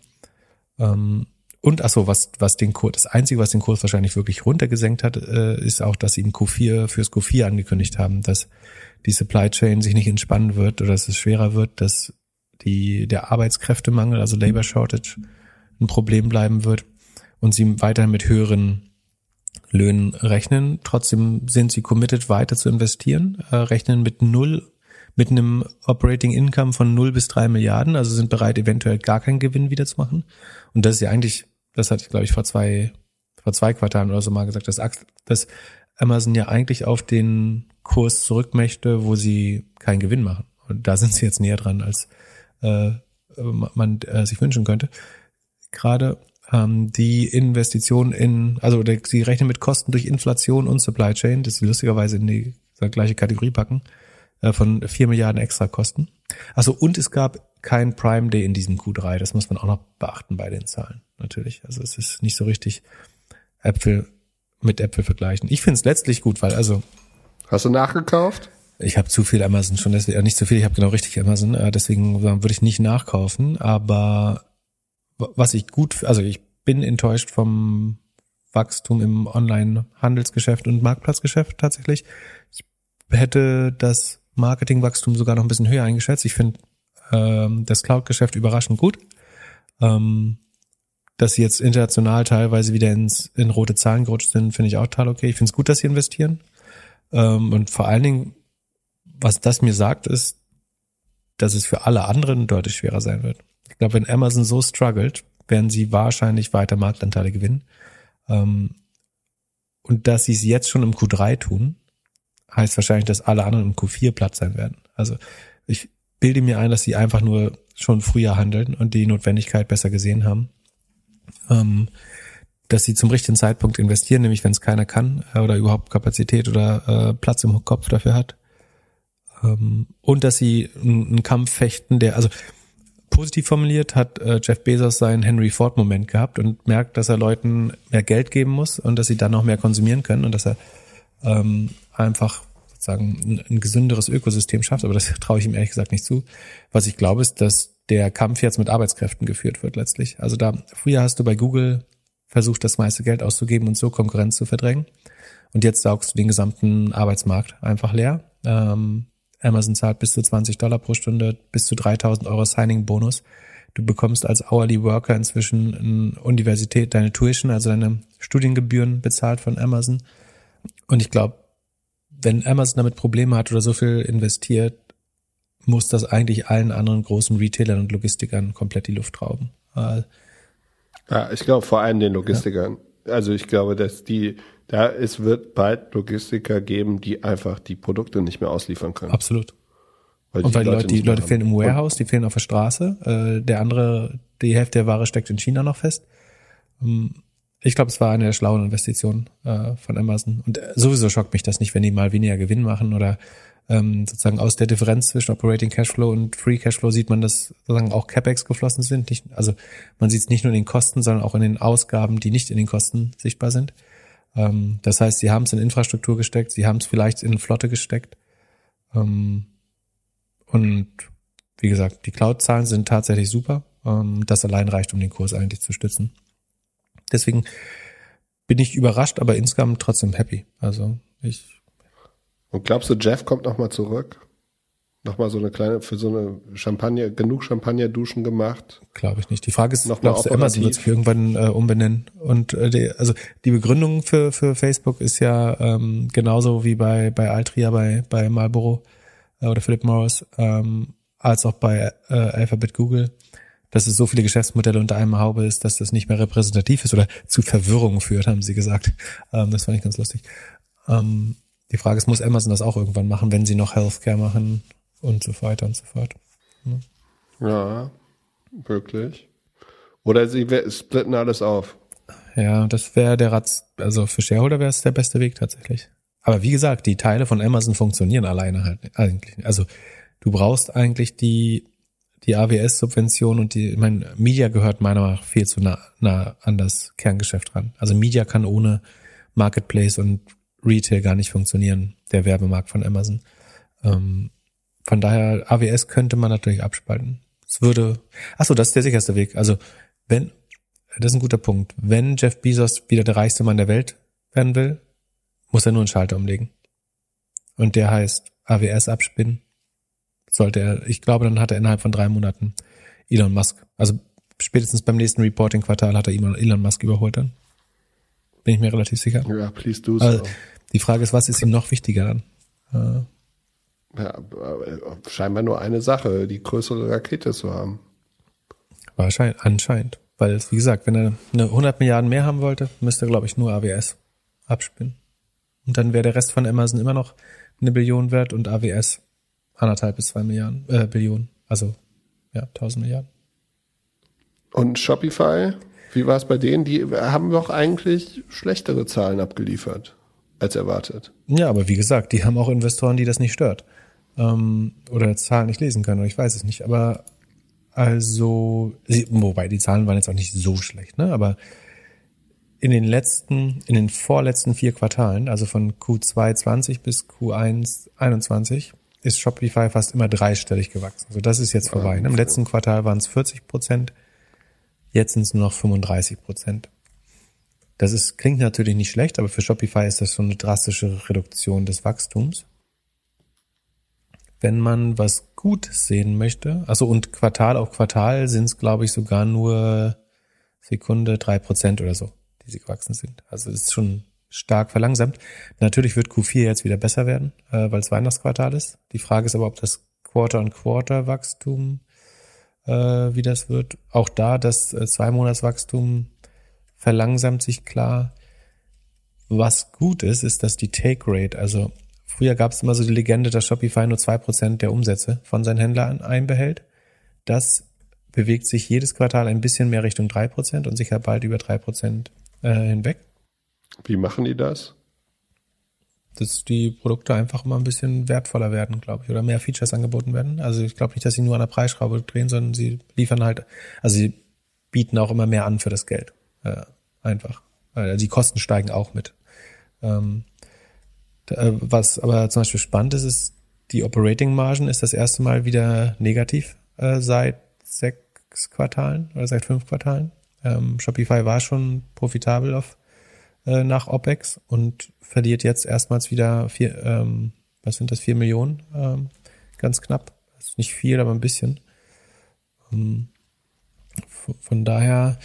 Ähm, und ach so, was, was den Kurs, das Einzige, was den Kurs wahrscheinlich wirklich runtergesenkt hat, äh, ist auch, dass sie in Q4 fürs Q4 angekündigt haben, dass die Supply Chain sich nicht entspannen wird oder dass es schwerer wird, dass die, der Arbeitskräftemangel, also Labor Shortage, ein Problem bleiben wird und sie weiterhin mit höheren Löhnen rechnen. Trotzdem sind sie committed, weiter zu investieren, äh, rechnen mit null, mit einem Operating Income von null bis drei Milliarden, also sind bereit, eventuell gar keinen Gewinn wieder zu machen. Und das ist ja eigentlich, das hatte ich, glaube ich, vor zwei, vor zwei Quartalen oder so mal gesagt, dass, dass Amazon ja eigentlich auf den Kurs zurück möchte, wo sie keinen Gewinn machen. Und da sind sie jetzt näher dran, als äh, man äh, sich wünschen könnte. Gerade ähm, die Investition in, also sie rechnen mit Kosten durch Inflation und Supply Chain, das sie lustigerweise in die gleiche Kategorie packen, äh, von vier Milliarden extra Kosten. Also und es gab kein Prime Day in diesem Q3, das muss man auch noch beachten bei den Zahlen, natürlich. Also es ist nicht so richtig Äpfel mit Äpfel vergleichen. Ich finde es letztlich gut, weil also. Hast du nachgekauft? Ich habe zu viel Amazon schon, deswegen, nicht zu viel, ich habe genau richtig Amazon, äh, deswegen würde ich nicht nachkaufen, aber was ich gut, also ich bin enttäuscht vom Wachstum im Online-Handelsgeschäft und Marktplatzgeschäft tatsächlich. Ich hätte das Marketingwachstum sogar noch ein bisschen höher eingeschätzt. Ich finde ähm, das Cloud-Geschäft überraschend gut. Ähm, dass sie jetzt international teilweise wieder ins, in rote Zahlen gerutscht sind, finde ich auch total okay. Ich finde es gut, dass sie investieren. Ähm, und vor allen Dingen, was das mir sagt, ist, dass es für alle anderen deutlich schwerer sein wird. Ich glaube, wenn Amazon so struggelt, werden sie wahrscheinlich weiter Marktanteile gewinnen. Ähm, und dass sie es jetzt schon im Q3 tun, heißt wahrscheinlich, dass alle anderen im Q4 Platz sein werden. Also ich bilde mir ein, dass sie einfach nur schon früher handeln und die Notwendigkeit besser gesehen haben ähm, dass sie zum richtigen Zeitpunkt investieren, nämlich wenn es keiner kann äh, oder überhaupt Kapazität oder äh, Platz im Kopf dafür hat. Ähm, und dass sie einen Kampf fechten, der, also positiv formuliert, hat äh, Jeff Bezos seinen Henry Ford Moment gehabt und merkt, dass er Leuten mehr Geld geben muss und dass sie dann noch mehr konsumieren können und dass er ähm, einfach sozusagen ein, gesünderes Ökosystem schafft. Aber das traue ich ihm ehrlich gesagt nicht zu. Was ich glaube, ist, dass der Kampf jetzt mit Arbeitskräften geführt wird letztlich. Also da, früher hast du bei Google versucht, das meiste Geld auszugeben und so Konkurrenz zu verdrängen. Und jetzt saugst du den gesamten Arbeitsmarkt einfach leer. Ähm, Amazon zahlt bis zu 20 Dollar pro Stunde, bis zu 3000 Euro Signing-Bonus. Du bekommst als Hourly Worker inzwischen eine Universität deine Tuition, also deine Studiengebühren bezahlt von Amazon. Und ich glaube, wenn Amazon damit Probleme hat oder so viel investiert, muss das eigentlich allen anderen großen Retailern und Logistikern komplett die Luft rauben. Ja, ich glaube vor allem den Logistikern. Ja. Also ich glaube, dass die, da es wird bald Logistiker geben, die einfach die Produkte nicht mehr ausliefern können. Absolut. Weil und weil die Leute, die Leute fehlen im Warehouse, die fehlen auf der Straße. Äh, der andere, die Hälfte der Ware steckt in China noch fest. Ich glaube, es war eine der schlauen Investitionen äh, von Amazon. Und äh, sowieso schockt mich das nicht, wenn die mal weniger Gewinn machen oder ähm, sozusagen aus der Differenz zwischen Operating Cashflow und Free Cashflow sieht man, dass sozusagen auch CapEx geflossen sind. Nicht, also man sieht es nicht nur in den Kosten, sondern auch in den Ausgaben, die nicht in den Kosten sichtbar sind. Ähm, das heißt, sie haben es in Infrastruktur gesteckt, sie haben es vielleicht in Flotte gesteckt. Ähm, und wie gesagt, die Cloud-Zahlen sind tatsächlich super. Ähm, das allein reicht, um den Kurs eigentlich zu stützen. Deswegen bin ich überrascht, aber insgesamt trotzdem happy. Also ich. Und glaubst du, Jeff kommt nochmal zurück? Nochmal so eine kleine, für so eine Champagner, genug Champagner-Duschen gemacht? Glaube ich nicht. Die Frage ist, noch glaubst du, Amazon wird sich irgendwann äh, umbenennen? Und äh, die, also die Begründung für, für Facebook ist ja ähm, genauso wie bei, bei Altria, bei, bei Marlboro äh, oder Philip Morris, ähm, als auch bei äh, Alphabet Google dass es so viele Geschäftsmodelle unter einem Haube ist, dass das nicht mehr repräsentativ ist oder zu Verwirrung führt, haben sie gesagt. Ähm, das fand ich ganz lustig. Ähm, die Frage ist, muss Amazon das auch irgendwann machen, wenn sie noch Healthcare machen und so weiter und so fort. Ja, ja wirklich. Oder sie splitten alles auf. Ja, das wäre der Ratz, also für Shareholder wäre es der beste Weg tatsächlich. Aber wie gesagt, die Teile von Amazon funktionieren alleine halt eigentlich. Also du brauchst eigentlich die die AWS-Subvention und die, ich meine, Media gehört meiner Meinung nach viel zu nah, nah an das Kerngeschäft ran. Also Media kann ohne Marketplace und Retail gar nicht funktionieren, der Werbemarkt von Amazon. Ähm, von daher, AWS könnte man natürlich abspalten. Es würde, ach so, das ist der sicherste Weg. Also, wenn, das ist ein guter Punkt. Wenn Jeff Bezos wieder der reichste Mann der Welt werden will, muss er nur einen Schalter umlegen. Und der heißt AWS abspinnen sollte er, ich glaube, dann hat er innerhalb von drei Monaten Elon Musk, also spätestens beim nächsten Reporting-Quartal hat er Elon Musk überholt dann. Bin ich mir relativ sicher. Ja, please do so. Also, die Frage ist, was ist ihm noch wichtiger dann? Äh, ja, scheinbar nur eine Sache, die größere Rakete zu haben. Wahrscheinlich, anscheinend. Weil, wie gesagt, wenn er eine 100 Milliarden mehr haben wollte, müsste er, glaube ich, nur AWS abspinnen. Und dann wäre der Rest von Amazon immer noch eine Billion wert und AWS anderthalb bis zwei Milliarden, äh, Billionen. Also, ja, tausend Milliarden. Und Shopify, wie war es bei denen? Die haben doch eigentlich schlechtere Zahlen abgeliefert als erwartet. Ja, aber wie gesagt, die haben auch Investoren, die das nicht stört. Ähm, oder Zahlen nicht lesen können, ich weiß es nicht. Aber also, wobei die Zahlen waren jetzt auch nicht so schlecht, ne? Aber in den letzten, in den vorletzten vier Quartalen, also von Q2 20 bis Q1 21, ist Shopify fast immer dreistellig gewachsen. So, das ist jetzt vorbei. Im letzten Quartal waren es 40 Prozent, jetzt sind es nur noch 35 Prozent. Das ist, klingt natürlich nicht schlecht, aber für Shopify ist das schon eine drastische Reduktion des Wachstums. Wenn man was Gutes sehen möchte, also und Quartal auf Quartal sind es, glaube ich, sogar nur Sekunde drei Prozent oder so, die sie gewachsen sind. Also es ist schon stark verlangsamt. Natürlich wird Q4 jetzt wieder besser werden, äh, weil es Weihnachtsquartal ist. Die Frage ist aber, ob das Quarter-on-Quarter-Wachstum, äh, wie das wird. Auch da, das äh, Zwei-Monats-Wachstum verlangsamt sich klar. Was gut ist, ist, dass die Take-Rate, also früher gab es immer so die Legende, dass Shopify nur zwei Prozent der Umsätze von seinen Händlern einbehält. Das bewegt sich jedes Quartal ein bisschen mehr Richtung drei Prozent und sicher bald über drei Prozent äh, hinweg. Wie machen die das? Dass die Produkte einfach immer ein bisschen wertvoller werden, glaube ich, oder mehr Features angeboten werden. Also ich glaube nicht, dass sie nur an der Preisschraube drehen, sondern sie liefern halt, also sie bieten auch immer mehr an für das Geld. Äh, einfach. Also die Kosten steigen auch mit. Ähm, äh, was aber zum Beispiel spannend ist, ist, die Operating Margen ist das erste Mal wieder negativ äh, seit sechs Quartalen oder seit fünf Quartalen. Ähm, Shopify war schon profitabel auf äh, nach OPEX und verliert jetzt erstmals wieder vier, ähm, was sind das, vier Millionen ähm, ganz knapp. Das ist nicht viel, aber ein bisschen. Ähm, von daher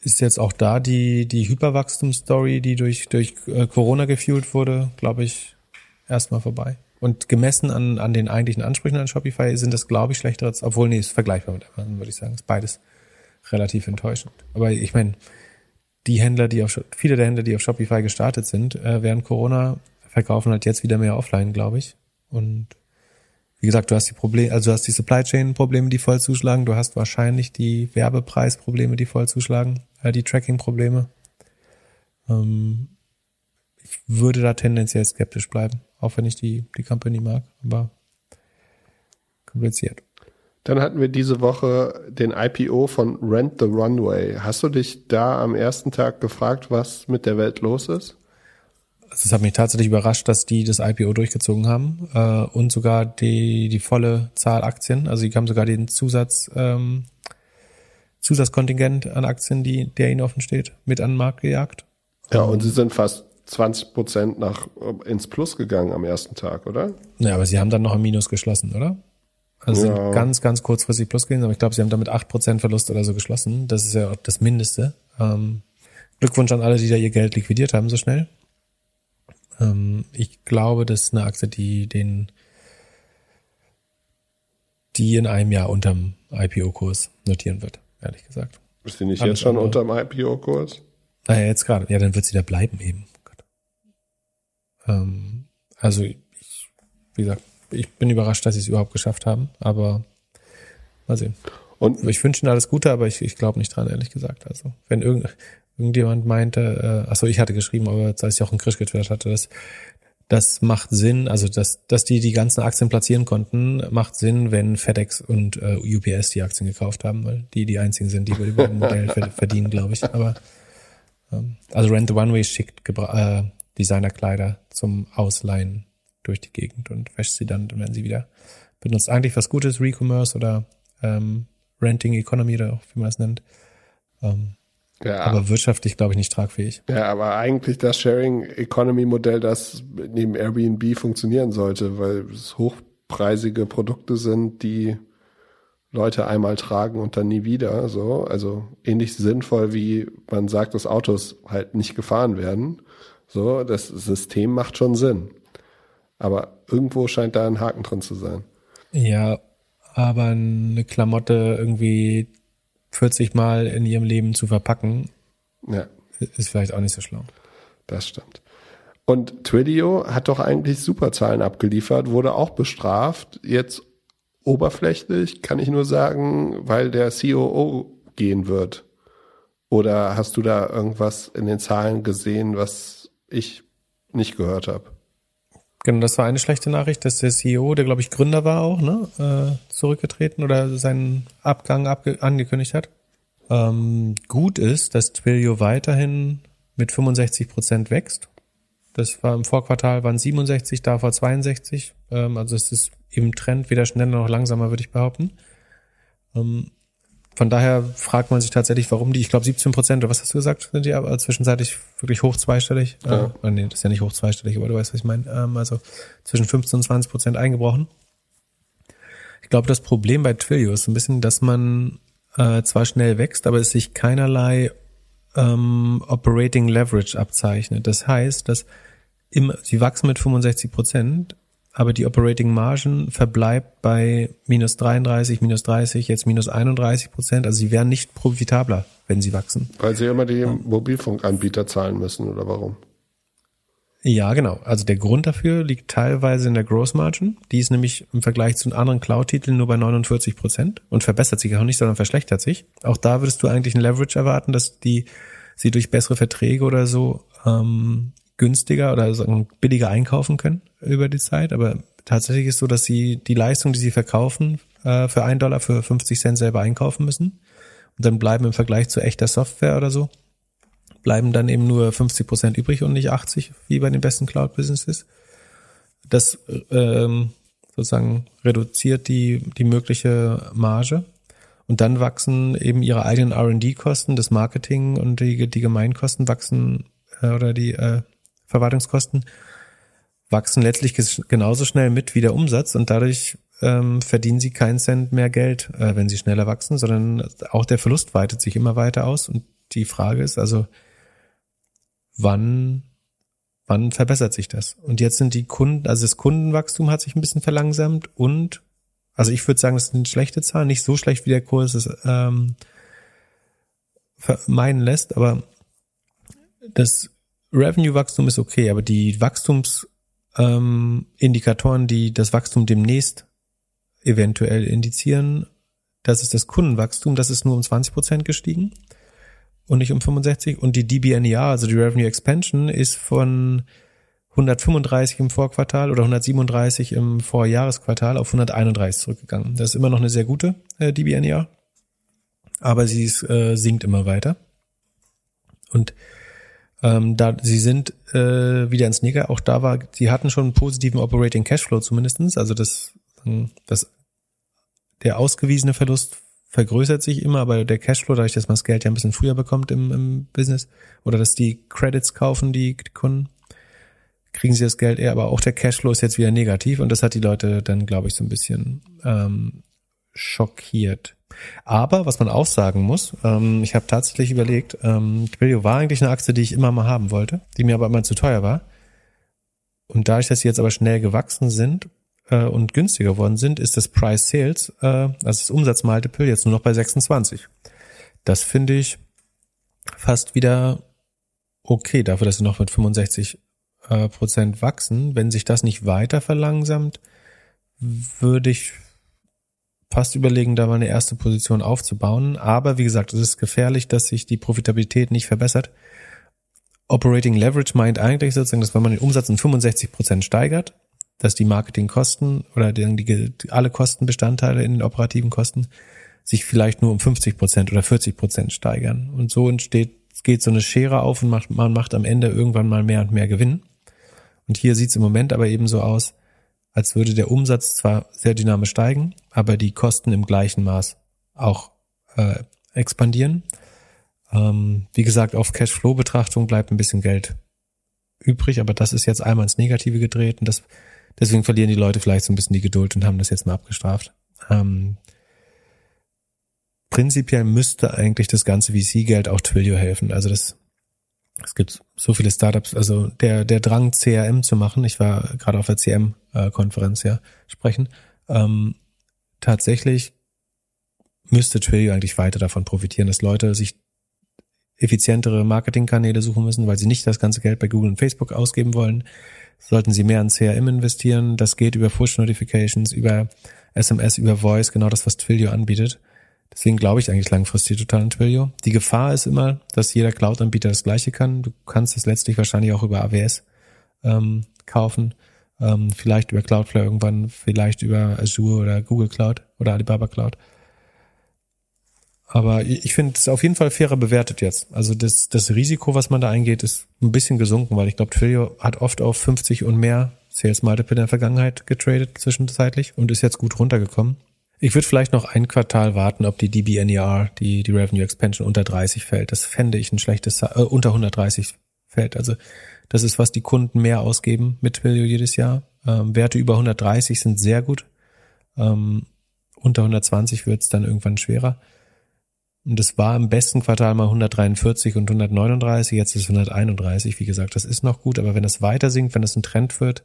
ist jetzt auch da die, die Hyperwachstumsstory, die durch, durch äh, Corona gefuelt wurde, glaube ich, erstmal vorbei. Und gemessen an, an den eigentlichen Ansprüchen an Shopify sind das, glaube ich, schlechtere, obwohl, nee, ist vergleichbar mit anderen, würde ich sagen. Ist beides relativ enttäuschend. Aber ich meine, die Händler, die auf viele der Händler, die auf Shopify gestartet sind, äh, während Corona verkaufen halt jetzt wieder mehr offline, glaube ich. Und wie gesagt, du hast die Probleme, also du hast die Supply Chain Probleme, die voll zuschlagen. Du hast wahrscheinlich die Werbepreisprobleme, die voll zuschlagen, äh, die Tracking Probleme. Ähm, ich würde da tendenziell skeptisch bleiben, auch wenn ich die, die Company mag, aber kompliziert. Dann hatten wir diese Woche den IPO von Rent the Runway. Hast du dich da am ersten Tag gefragt, was mit der Welt los ist? Es hat mich tatsächlich überrascht, dass die das IPO durchgezogen haben äh, und sogar die, die volle Zahl Aktien. Also die haben sogar den Zusatz, ähm, Zusatzkontingent an Aktien, die, der ihnen offen steht, mit an den Markt gejagt. Ja, und sie sind fast 20 Prozent nach ins Plus gegangen am ersten Tag, oder? Ja, aber sie haben dann noch im Minus geschlossen, oder? Also ja. sind ganz, ganz kurzfristig plus gewesen, aber ich glaube, sie haben damit 8% Verlust oder so geschlossen. Das ist ja das Mindeste. Ähm, Glückwunsch an alle, die da ihr Geld liquidiert haben so schnell. Ähm, ich glaube, das ist eine Aktie, die den die in einem Jahr unterm IPO-Kurs notieren wird, ehrlich gesagt. Ist die nicht Alles jetzt schon andere. unterm IPO-Kurs? Naja, jetzt gerade. Ja, dann wird sie da bleiben eben. Ähm, also ich, wie gesagt, ich bin überrascht, dass sie es überhaupt geschafft haben, aber mal sehen. Und ich wünsche ihnen alles Gute, aber ich, ich glaube nicht dran, ehrlich gesagt. Also wenn irgend, irgendjemand meinte, äh, achso, ich hatte geschrieben, aber als ich auch einen Krisch getwittert hatte, dass das macht Sinn, also dass, dass die die ganzen Aktien platzieren konnten, macht Sinn, wenn FedEx und äh, UPS die Aktien gekauft haben, weil die die einzigen sind, die über dem Modell verdienen, glaube ich. Aber ähm, also Rent the One schickt Gebra äh, Designerkleider zum Ausleihen durch die Gegend und wäscht sie dann, wenn sie wieder benutzt. Eigentlich was Gutes, Recommerce oder ähm, Renting Economy oder auch wie man es nennt. Ähm, ja. Aber wirtschaftlich, glaube ich, nicht tragfähig. Ja, aber eigentlich das Sharing Economy Modell, das neben Airbnb funktionieren sollte, weil es hochpreisige Produkte sind, die Leute einmal tragen und dann nie wieder, so. Also ähnlich sinnvoll, wie man sagt, dass Autos halt nicht gefahren werden. So, das System macht schon Sinn. Aber irgendwo scheint da ein Haken drin zu sein. Ja, aber eine Klamotte irgendwie 40 Mal in ihrem Leben zu verpacken, ja. ist vielleicht auch nicht so schlau. Das stimmt. Und Twilio hat doch eigentlich super Zahlen abgeliefert, wurde auch bestraft. Jetzt oberflächlich kann ich nur sagen, weil der COO gehen wird. Oder hast du da irgendwas in den Zahlen gesehen, was ich nicht gehört habe? Genau, das war eine schlechte Nachricht, dass der CEO, der glaube ich Gründer war auch, ne, äh, zurückgetreten oder seinen Abgang abge angekündigt hat. Ähm, gut ist, dass Twilio weiterhin mit 65 Prozent wächst. Das war im Vorquartal waren 67, davor 62. Ähm, also es ist im Trend weder schneller noch langsamer, würde ich behaupten. Ähm, von daher fragt man sich tatsächlich, warum die, ich glaube 17 Prozent, oder was hast du gesagt, sind die aber zwischenzeitlich wirklich hoch zweistellig? Ja. Äh, nee, das ist ja nicht hoch zweistellig, aber du weißt, was ich meine. Ähm, also zwischen 15 und 20 Prozent eingebrochen. Ich glaube, das Problem bei Twilio ist ein bisschen, dass man äh, zwar schnell wächst, aber es sich keinerlei ähm, Operating Leverage abzeichnet. Das heißt, dass im, sie wachsen mit 65 Prozent, aber die Operating Margin verbleibt bei minus 33, minus 30, jetzt minus 31 Prozent. Also sie werden nicht profitabler, wenn sie wachsen. Weil sie immer die Mobilfunkanbieter zahlen müssen oder warum? Ja, genau. Also der Grund dafür liegt teilweise in der Gross Margin. Die ist nämlich im Vergleich zu anderen Cloud-Titeln nur bei 49 Prozent und verbessert sich auch nicht, sondern verschlechtert sich. Auch da würdest du eigentlich ein Leverage erwarten, dass die sie durch bessere Verträge oder so ähm, günstiger oder sagen, billiger einkaufen können über die Zeit. Aber tatsächlich ist so, dass sie die Leistung, die sie verkaufen, äh, für einen Dollar für 50 Cent selber einkaufen müssen. Und dann bleiben im Vergleich zu echter Software oder so, bleiben dann eben nur 50 Prozent übrig und nicht 80, wie bei den besten Cloud-Businesses. Das ähm, sozusagen reduziert die, die mögliche Marge. Und dann wachsen eben ihre eigenen R&D-Kosten, das Marketing und die, die Gemeinkosten wachsen äh, oder die äh, Verwaltungskosten wachsen letztlich genauso schnell mit wie der Umsatz und dadurch ähm, verdienen sie keinen Cent mehr Geld, äh, wenn sie schneller wachsen, sondern auch der Verlust weitet sich immer weiter aus. Und die Frage ist also, wann, wann verbessert sich das? Und jetzt sind die Kunden, also das Kundenwachstum hat sich ein bisschen verlangsamt und, also ich würde sagen, das sind schlechte Zahlen, nicht so schlecht wie der Kurs es ähm, vermeiden lässt, aber das Revenue-Wachstum ist okay, aber die Wachstumsindikatoren, ähm, die das Wachstum demnächst eventuell indizieren, das ist das Kundenwachstum, das ist nur um 20 Prozent gestiegen und nicht um 65. Und die DBNER, also die Revenue Expansion, ist von 135 im Vorquartal oder 137 im Vorjahresquartal auf 131 zurückgegangen. Das ist immer noch eine sehr gute äh, DBNER, aber sie ist, äh, sinkt immer weiter. Und ähm, da sie sind äh, wieder ins Neger, auch da war, sie hatten schon einen positiven Operating Cashflow zumindestens, also das, das der ausgewiesene Verlust vergrößert sich immer, aber der Cashflow, dadurch, dass man das Geld ja ein bisschen früher bekommt im, im Business oder dass die Credits kaufen, die Kunden, kriegen sie das Geld eher, aber auch der Cashflow ist jetzt wieder negativ und das hat die Leute dann, glaube ich, so ein bisschen ähm, schockiert. Aber was man auch sagen muss, ähm, ich habe tatsächlich überlegt, ähm, Twilio war eigentlich eine Aktie, die ich immer mal haben wollte, die mir aber immer zu teuer war. Und dadurch, dass sie jetzt aber schnell gewachsen sind, äh, und günstiger geworden sind, ist das Price Sales, äh, also das Umsatzmultiple, jetzt nur noch bei 26. Das finde ich fast wieder okay, dafür, dass sie noch mit 65 äh, Prozent wachsen. Wenn sich das nicht weiter verlangsamt, würde ich fast überlegen, da mal eine erste Position aufzubauen. Aber wie gesagt, es ist gefährlich, dass sich die Profitabilität nicht verbessert. Operating Leverage meint eigentlich sozusagen, dass wenn man den Umsatz um 65 Prozent steigert, dass die Marketingkosten oder die, die, alle Kostenbestandteile in den operativen Kosten sich vielleicht nur um 50 Prozent oder 40 Prozent steigern. Und so entsteht, geht so eine Schere auf und macht, man macht am Ende irgendwann mal mehr und mehr Gewinn. Und hier sieht es im Moment aber eben so aus, als würde der Umsatz zwar sehr dynamisch steigen, aber die Kosten im gleichen Maß auch äh, expandieren. Ähm, wie gesagt, auf Cashflow-Betrachtung bleibt ein bisschen Geld übrig, aber das ist jetzt einmal ins Negative gedreht und das Deswegen verlieren die Leute vielleicht so ein bisschen die Geduld und haben das jetzt mal abgestraft. Ähm, prinzipiell müsste eigentlich das ganze VC-Geld auch Twilio helfen. Also das, es gibt so viele Startups, also der, der Drang, CRM zu machen, ich war gerade auf der CM-Konferenz ja sprechen, ähm, tatsächlich müsste Twilio eigentlich weiter davon profitieren, dass Leute sich effizientere Marketingkanäle suchen müssen, weil sie nicht das ganze Geld bei Google und Facebook ausgeben wollen, sollten Sie mehr in CRM investieren. Das geht über Push-Notifications, über SMS, über Voice, genau das, was Twilio anbietet. Deswegen glaube ich eigentlich langfristig total an Twilio. Die Gefahr ist immer, dass jeder Cloud-Anbieter das Gleiche kann. Du kannst es letztlich wahrscheinlich auch über AWS ähm, kaufen, ähm, vielleicht über Cloudflare irgendwann, vielleicht über Azure oder Google Cloud oder Alibaba Cloud. Aber ich finde es auf jeden Fall fairer bewertet jetzt. Also das, das Risiko, was man da eingeht, ist ein bisschen gesunken, weil ich glaube, Twilio hat oft auf 50 und mehr Sales Multiple in der Vergangenheit getradet zwischenzeitlich und ist jetzt gut runtergekommen. Ich würde vielleicht noch ein Quartal warten, ob die DBNER, die, die Revenue Expansion unter 30 fällt. Das fände ich ein schlechtes, äh, unter 130 fällt. Also das ist, was die Kunden mehr ausgeben mit Twilio jedes Jahr. Ähm, Werte über 130 sind sehr gut. Ähm, unter 120 wird es dann irgendwann schwerer. Und das war im besten Quartal mal 143 und 139, jetzt ist es 131. Wie gesagt, das ist noch gut, aber wenn es weiter sinkt, wenn es ein Trend wird,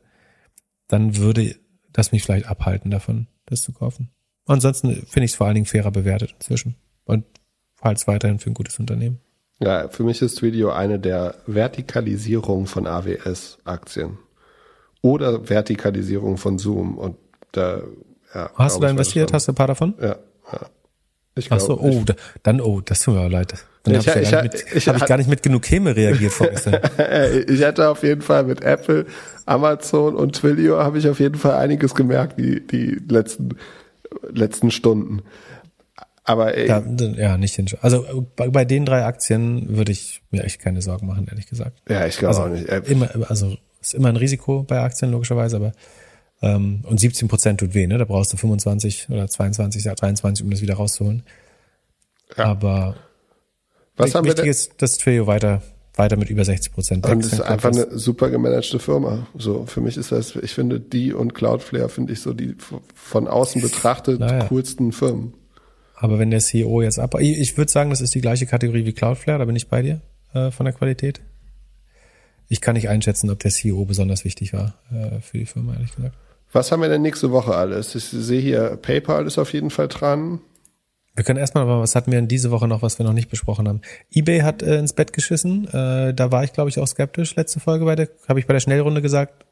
dann würde das mich vielleicht abhalten davon, das zu kaufen. Ansonsten finde ich es vor allen Dingen fairer bewertet inzwischen und halte es weiterhin für ein gutes Unternehmen. Ja, für mich ist Video eine der Vertikalisierung von AWS-Aktien oder Vertikalisierung von Zoom und da ja, Hast du da investiert? Hast du ein paar davon? Ja, ja. Ich Ach so, oh, da, dann, oh, das tut mir leid. Dann habe ich, ja ich, ich, hab ich gar nicht mit genug Häme reagiert vorgestern. ich hatte auf jeden Fall mit Apple, Amazon und Twilio habe ich auf jeden Fall einiges gemerkt, die, die letzten, letzten Stunden. Aber ey, da, ja, nicht hin. Also bei, bei, den drei Aktien würde ich mir echt keine Sorgen machen, ehrlich gesagt. Ja, ich glaube also, auch nicht. Immer, also ist immer ein Risiko bei Aktien logischerweise, aber ähm, und 17 Prozent tut weh, ne? Da brauchst du 25 oder 22, ja 23, um das wieder rauszuholen. Ja. Aber was haben wichtig wir ist, dass Twilio weiter weiter mit über 60 Prozent. Und es ist einfach eine super gemanagte Firma. So, für mich ist das, ich finde die und Cloudflare finde ich so die von außen betrachtet naja. coolsten Firmen. Aber wenn der CEO jetzt ab, ich, ich würde sagen, das ist die gleiche Kategorie wie Cloudflare, da bin ich bei dir äh, von der Qualität. Ich kann nicht einschätzen, ob der CEO besonders wichtig war äh, für die Firma, ehrlich gesagt. Was haben wir denn nächste Woche alles? Ich sehe hier PayPal ist auf jeden Fall dran. Wir können erstmal, aber was hatten wir in diese Woche noch, was wir noch nicht besprochen haben? eBay hat äh, ins Bett geschissen. Äh, da war ich, glaube ich, auch skeptisch. Letzte Folge bei der, habe ich bei der Schnellrunde gesagt,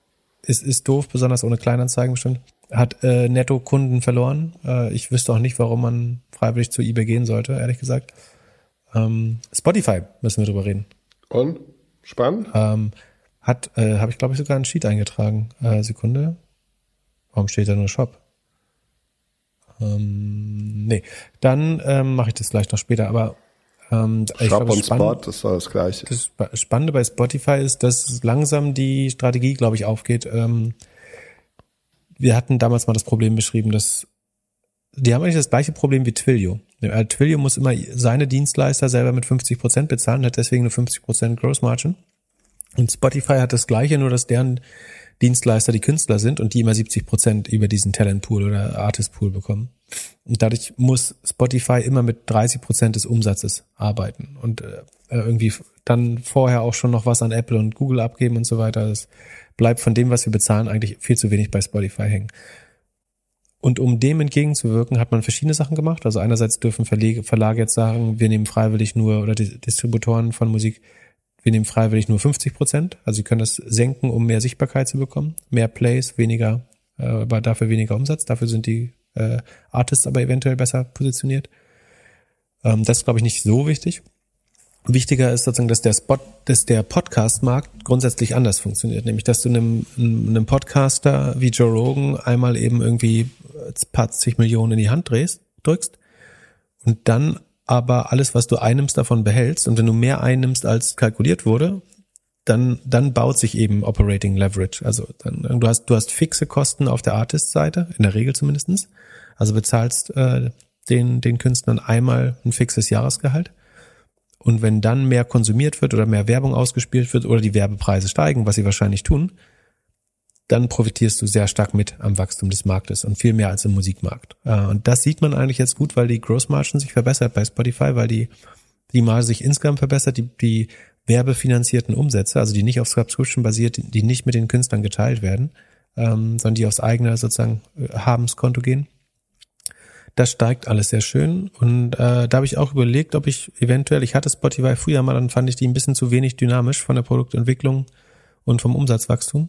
ist, ist doof, besonders ohne Kleinanzeigen bestimmt. Hat äh, netto Kunden verloren. Äh, ich wüsste auch nicht, warum man freiwillig zu eBay gehen sollte, ehrlich gesagt. Ähm, Spotify müssen wir drüber reden. Und? Spannend? Ähm, hat, äh, habe ich, glaube ich, sogar einen Sheet eingetragen. Äh, Sekunde. Warum steht da nur Shop? Ähm, nee, dann ähm, mache ich das gleich noch später. Aber ähm, Shop ich glaube, und Spot, das war das Gleiche. Das Spannende bei Spotify ist, dass langsam die Strategie, glaube ich, aufgeht. Ähm, wir hatten damals mal das Problem beschrieben, dass die haben eigentlich das gleiche Problem wie Twilio. Twilio muss immer seine Dienstleister selber mit 50 Prozent bezahlen, hat deswegen eine 50 Prozent Gross Margin. Und Spotify hat das gleiche, nur dass deren Dienstleister die Künstler sind und die immer 70 Prozent über diesen Talentpool oder Artistpool bekommen. Und dadurch muss Spotify immer mit 30 Prozent des Umsatzes arbeiten und äh, irgendwie dann vorher auch schon noch was an Apple und Google abgeben und so weiter. Das bleibt von dem, was wir bezahlen, eigentlich viel zu wenig bei Spotify hängen. Und um dem entgegenzuwirken, hat man verschiedene Sachen gemacht. Also einerseits dürfen Verlage, Verlage jetzt sagen, wir nehmen freiwillig nur, oder Distributoren von Musik, wir nehmen freiwillig nur 50 Prozent. Also sie können das senken, um mehr Sichtbarkeit zu bekommen. Mehr Plays, weniger, äh, aber dafür weniger Umsatz. Dafür sind die äh, Artists aber eventuell besser positioniert. Ähm, das ist, glaube ich, nicht so wichtig. Wichtiger ist sozusagen, dass der Spot, dass der Podcast-Markt grundsätzlich anders funktioniert. Nämlich, dass du einem, einem Podcaster wie Joe Rogan einmal eben irgendwie paar zig Millionen in die Hand drehst, drückst und dann aber alles, was du einnimmst, davon behältst. Und wenn du mehr einnimmst, als kalkuliert wurde, dann, dann baut sich eben Operating Leverage. Also dann, du hast, du hast fixe Kosten auf der Artist-Seite, in der Regel zumindestens. Also bezahlst äh, den, den Künstlern einmal ein fixes Jahresgehalt. Und wenn dann mehr konsumiert wird oder mehr Werbung ausgespielt wird oder die Werbepreise steigen, was sie wahrscheinlich tun, dann profitierst du sehr stark mit am Wachstum des Marktes und viel mehr als im Musikmarkt. Äh, und das sieht man eigentlich jetzt gut, weil die Gross Margin sich verbessert bei Spotify, weil die, die Marge sich insgesamt verbessert, die, die werbefinanzierten Umsätze, also die nicht auf Subscription basiert, die nicht mit den Künstlern geteilt werden, ähm, sondern die aufs eigene sozusagen äh, Habenskonto gehen. Das steigt alles sehr schön und äh, da habe ich auch überlegt, ob ich eventuell, ich hatte Spotify früher mal, dann fand ich die ein bisschen zu wenig dynamisch von der Produktentwicklung und vom Umsatzwachstum.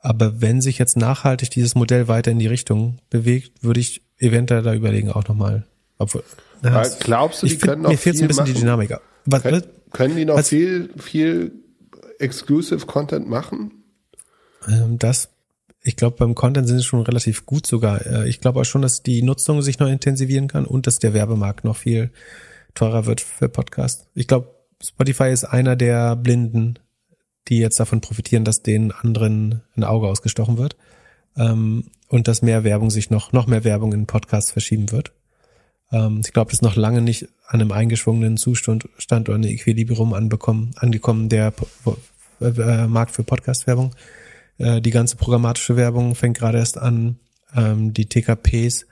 Aber wenn sich jetzt nachhaltig dieses Modell weiter in die Richtung bewegt, würde ich eventuell da überlegen auch nochmal. Obwohl, na, glaubst du, die find, können noch mir fehlt viel ein bisschen machen? die Dynamik. Was, können, können die noch was, viel, viel Exclusive Content machen? Ähm, das, ich glaube, beim Content sind sie schon relativ gut sogar. Äh, ich glaube auch schon, dass die Nutzung sich noch intensivieren kann und dass der Werbemarkt noch viel teurer wird für Podcasts. Ich glaube, Spotify ist einer der Blinden die jetzt davon profitieren, dass den anderen ein Auge ausgestochen wird ähm, und dass mehr Werbung sich noch noch mehr Werbung in Podcasts verschieben wird. Ähm, ich glaube, das ist noch lange nicht an einem eingeschwungenen Zustand Stand oder einem Equilibrium anbekommen, angekommen der äh, Markt für Podcast-Werbung. Äh, die ganze programmatische Werbung fängt gerade erst an. Ähm, die TKPs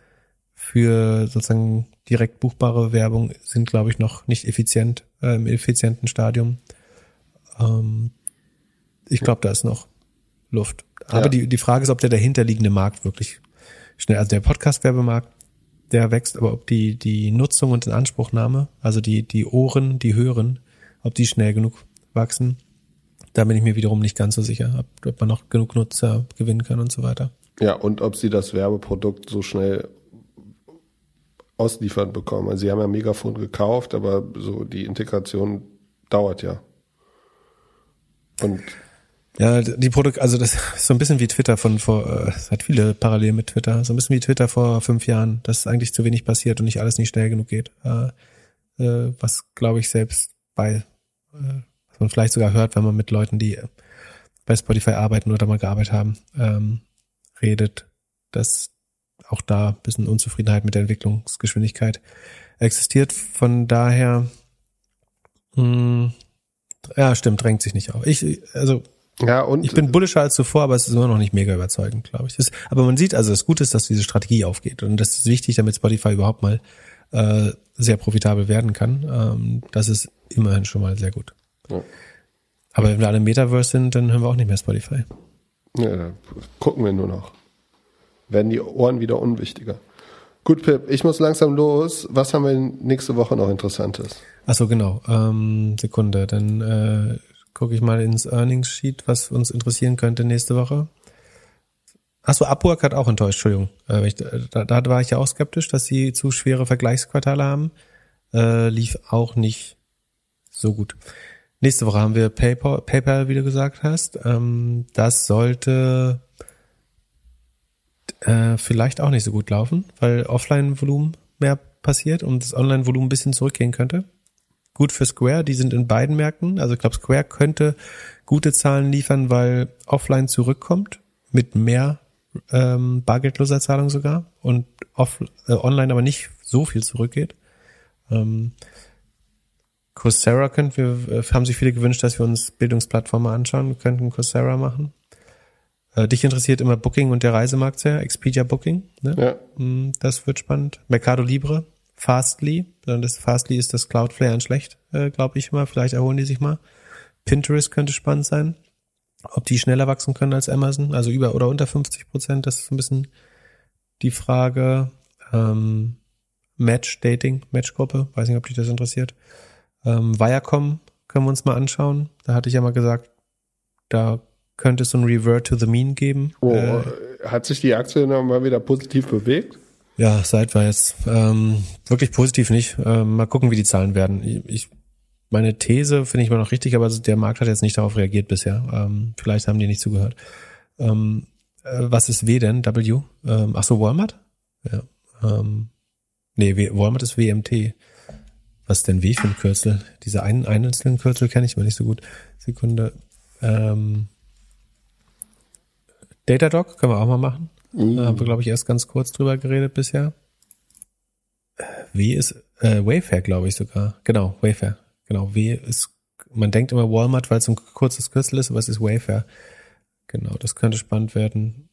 für sozusagen direkt buchbare Werbung sind, glaube ich, noch nicht effizient äh, im effizienten Stadium. Ähm, ich glaube, da ist noch Luft. Aber ja. die, die Frage ist, ob der dahinterliegende Markt wirklich schnell, also der Podcast-Werbemarkt, der wächst, aber ob die, die Nutzung und Inanspruchnahme, also die, die Ohren, die hören, ob die schnell genug wachsen, da bin ich mir wiederum nicht ganz so sicher, ob, ob man noch genug Nutzer gewinnen kann und so weiter. Ja, und ob sie das Werbeprodukt so schnell ausliefern bekommen. Also sie haben ja Megafon gekauft, aber so die Integration dauert ja. Und ja, die Produkt, also das ist so ein bisschen wie Twitter von vor, äh, es hat viele Parallelen mit Twitter, so ein bisschen wie Twitter vor fünf Jahren, dass eigentlich zu wenig passiert und nicht alles nicht schnell genug geht. Äh, äh, was glaube ich selbst bei, äh, was man vielleicht sogar hört, wenn man mit Leuten, die bei Spotify arbeiten oder mal gearbeitet haben, ähm, redet, dass auch da ein bisschen Unzufriedenheit mit der Entwicklungsgeschwindigkeit existiert. Von daher, mh, Ja, stimmt, drängt sich nicht auf. Ich, also, Ja, und ich bin bullischer als zuvor, aber es ist immer noch nicht mega überzeugend, glaube ich. Das, aber man sieht also, das Gute ist, dass diese Strategie aufgeht. Und das ist wichtig, damit Spotify überhaupt mal äh, sehr profitabel werden kann. Ähm, das ist immerhin schon mal sehr gut. Ja. Aber wenn wir alle im Metaverse sind, dann hören wir auch nicht mehr Spotify. Ja, gucken wir nur noch. Werden die Ohren wieder unwichtiger. Gut, Pip, ich muss langsam los. Was haben wir nächste Woche noch Interessantes? Ach so, genau. Ähm, Sekunde, dann äh, gucke ich mal ins Earnings Sheet, was uns interessieren könnte nächste Woche. Ach so, Upwork hat auch enttäuscht, Entschuldigung. Äh, ich, da, da war ich ja auch skeptisch, dass sie zu schwere Vergleichsquartale haben. Äh, lief auch nicht so gut. Nächste Woche haben wir PayPal, PayPal wie du gesagt hast. Ähm, das sollte äh, vielleicht auch nicht so gut laufen, weil Offline-Volumen mehr passiert und das Online-Volumen ein bisschen zurückgehen könnte. Gut für Square, die sind in beiden Märkten. Also ich glaube, Square könnte gute Zahlen liefern, weil Offline zurückkommt mit mehr ähm, bargeldloser Zahlung sogar und off, äh, online aber nicht so viel zurückgeht. Ähm, Coursera könnten wir, äh, haben sich viele gewünscht, dass wir uns Bildungsplattformen anschauen. Wir könnten Coursera machen. Äh, dich interessiert immer Booking und der Reisemarkt sehr, Expedia Booking. Ne? Ja. Mm, Das wird spannend. Mercado Libre, Fastly. Äh, Das Fastly ist das Cloudflare in schlecht, äh, glaube ich mal. Vielleicht erholen die sich mal. Pinterest könnte spannend sein. Ob die schneller wachsen können als Amazon, also über oder unter 50 Prozent, das ist ein bisschen die Frage. Ähm, Match Dating, Matchgruppe, weiß nicht, ob dich das interessiert. Ähm, Viacom können wir uns mal anschauen. Da hatte ich ja mal gesagt, da könnte es so ein Revert to the Mean geben. Oh, Äh, hat sich die Aktie noch mal wieder positiv bewegt? Ja, seitwärts. Ähm, wirklich positiv nicht. Ähm, mal gucken, wie die Zahlen werden. Ich, meine These finde ich immer noch richtig, aber der Markt hat jetzt nicht darauf reagiert bisher. Ähm, vielleicht haben die nicht zugehört. Ähm, äh, was ist W denn? W? Ähm, ach so, Walmart? Ja. Ähm, nee, w Walmart ist WMT. Was ist denn W für ein Kürzel? Diese einen einzelnen Kürzel kenne ich mal nicht so gut. Sekunde. Ähm, Datadog können wir auch mal machen. Mhm. Da haben wir, glaube ich, erst ganz kurz drüber geredet bisher. Äh, W ist äh, Wayfair, glaube ich sogar. Genau, Wayfair. Genau, W ist, man denkt immer Walmart, weil es ein kurzes Kürzel ist, aber es ist Wayfair. Genau, das könnte spannend werden.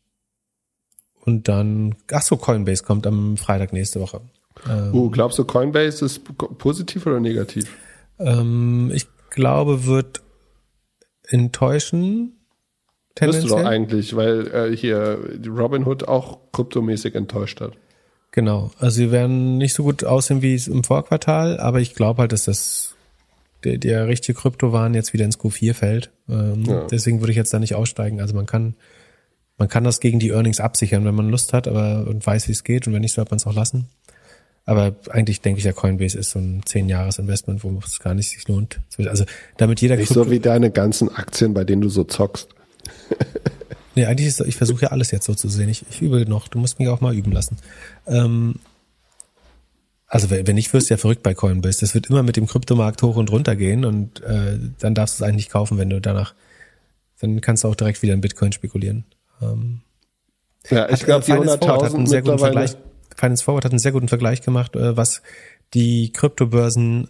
Und dann, ach so, Coinbase kommt am Freitag nächste Woche. Ähm, Uh, glaubst du, Coinbase ist positiv oder negativ? ähm, ich glaube, wird enttäuschen. Müsste doch tendenziell. eigentlich, weil äh, hier Robinhood auch kryptomäßig enttäuscht hat. Genau. Also sie werden nicht so gut aussehen wie es im Vorquartal, aber ich glaube halt, dass das der, der richtige Kryptowahn jetzt wieder ins Q4 fällt. Ähm, Ja. Deswegen würde ich jetzt da nicht aussteigen. Also man kann man kann das gegen die Earnings absichern, wenn man Lust hat, aber und weiß, wie es geht und wenn nicht, sollte man es auch lassen. Aber eigentlich denke ich, der Coinbase ist so ein 10-Jahres-Investment, wo es gar nicht sich lohnt. Also damit jeder Nicht Krypto, so wie deine ganzen Aktien, bei denen du so zockst. Nee, eigentlich ist, ich versuche ja alles jetzt so zu sehen. Ich, ich übe noch. Du musst mich auch mal üben lassen. Ähm, also wenn wenn nicht, wirst du ja verrückt bei Coinbase. Das wird immer mit dem Kryptomarkt hoch und runter gehen und äh, dann darfst du es eigentlich kaufen, wenn du danach, dann kannst du auch direkt wieder in Bitcoin spekulieren. Ähm, Ja, ich hat, glaube, äh, die Finance Forward hat 100.000 einen sehr guten mittlerweile. Vergleich. Finance Forward hat einen sehr guten Vergleich gemacht, äh, was die Kryptobörsen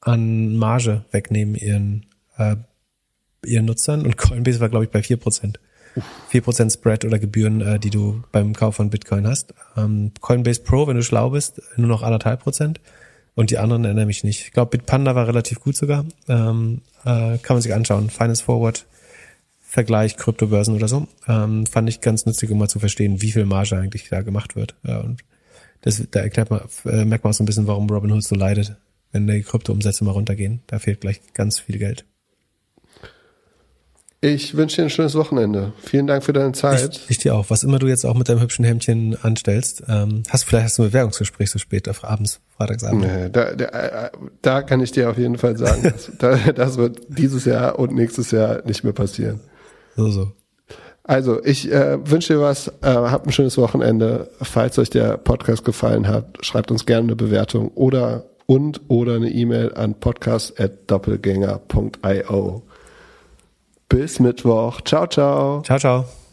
an Marge wegnehmen ihren äh, ihren Nutzern und Coinbase war glaube ich bei 4%. 4% Spread oder Gebühren, äh, die du beim Kauf von Bitcoin hast. Ähm, Coinbase Pro, wenn du schlau bist, nur noch anderthalb Prozent. Und die anderen erinnere mich nicht. Ich glaube, Bitpanda war relativ gut sogar. Ähm, äh, kann man sich anschauen. Finance Forward, Vergleich Kryptobörsen oder so. Ähm, fand ich ganz nützlich, um mal zu verstehen, wie viel Marge eigentlich da gemacht wird. Ja, und das, da erklärt man, äh, merkt man auch so ein bisschen, warum Robinhood so leidet, wenn die Kryptoumsätze mal runtergehen. Da fehlt gleich ganz viel Geld. Ich wünsche dir ein schönes Wochenende. Vielen Dank für deine Zeit. Ich, ich dir auch. Was immer du jetzt auch mit deinem hübschen Hemdchen anstellst, ähm, hast vielleicht hast du ein Bewerbungsgespräch so spät auf abends, Freitagsabend. Nee, da, da, äh, da kann ich dir auf jeden Fall sagen, das, da, das wird dieses Jahr und nächstes Jahr nicht mehr passieren. So, so. Also, ich äh, wünsche dir was, äh, habt ein schönes Wochenende. Falls euch der Podcast gefallen hat, schreibt uns gerne eine Bewertung oder und oder eine E-Mail an podcast@doppelgänger.io. Bis Mittwoch. Ciao, ciao. Ciao, ciao.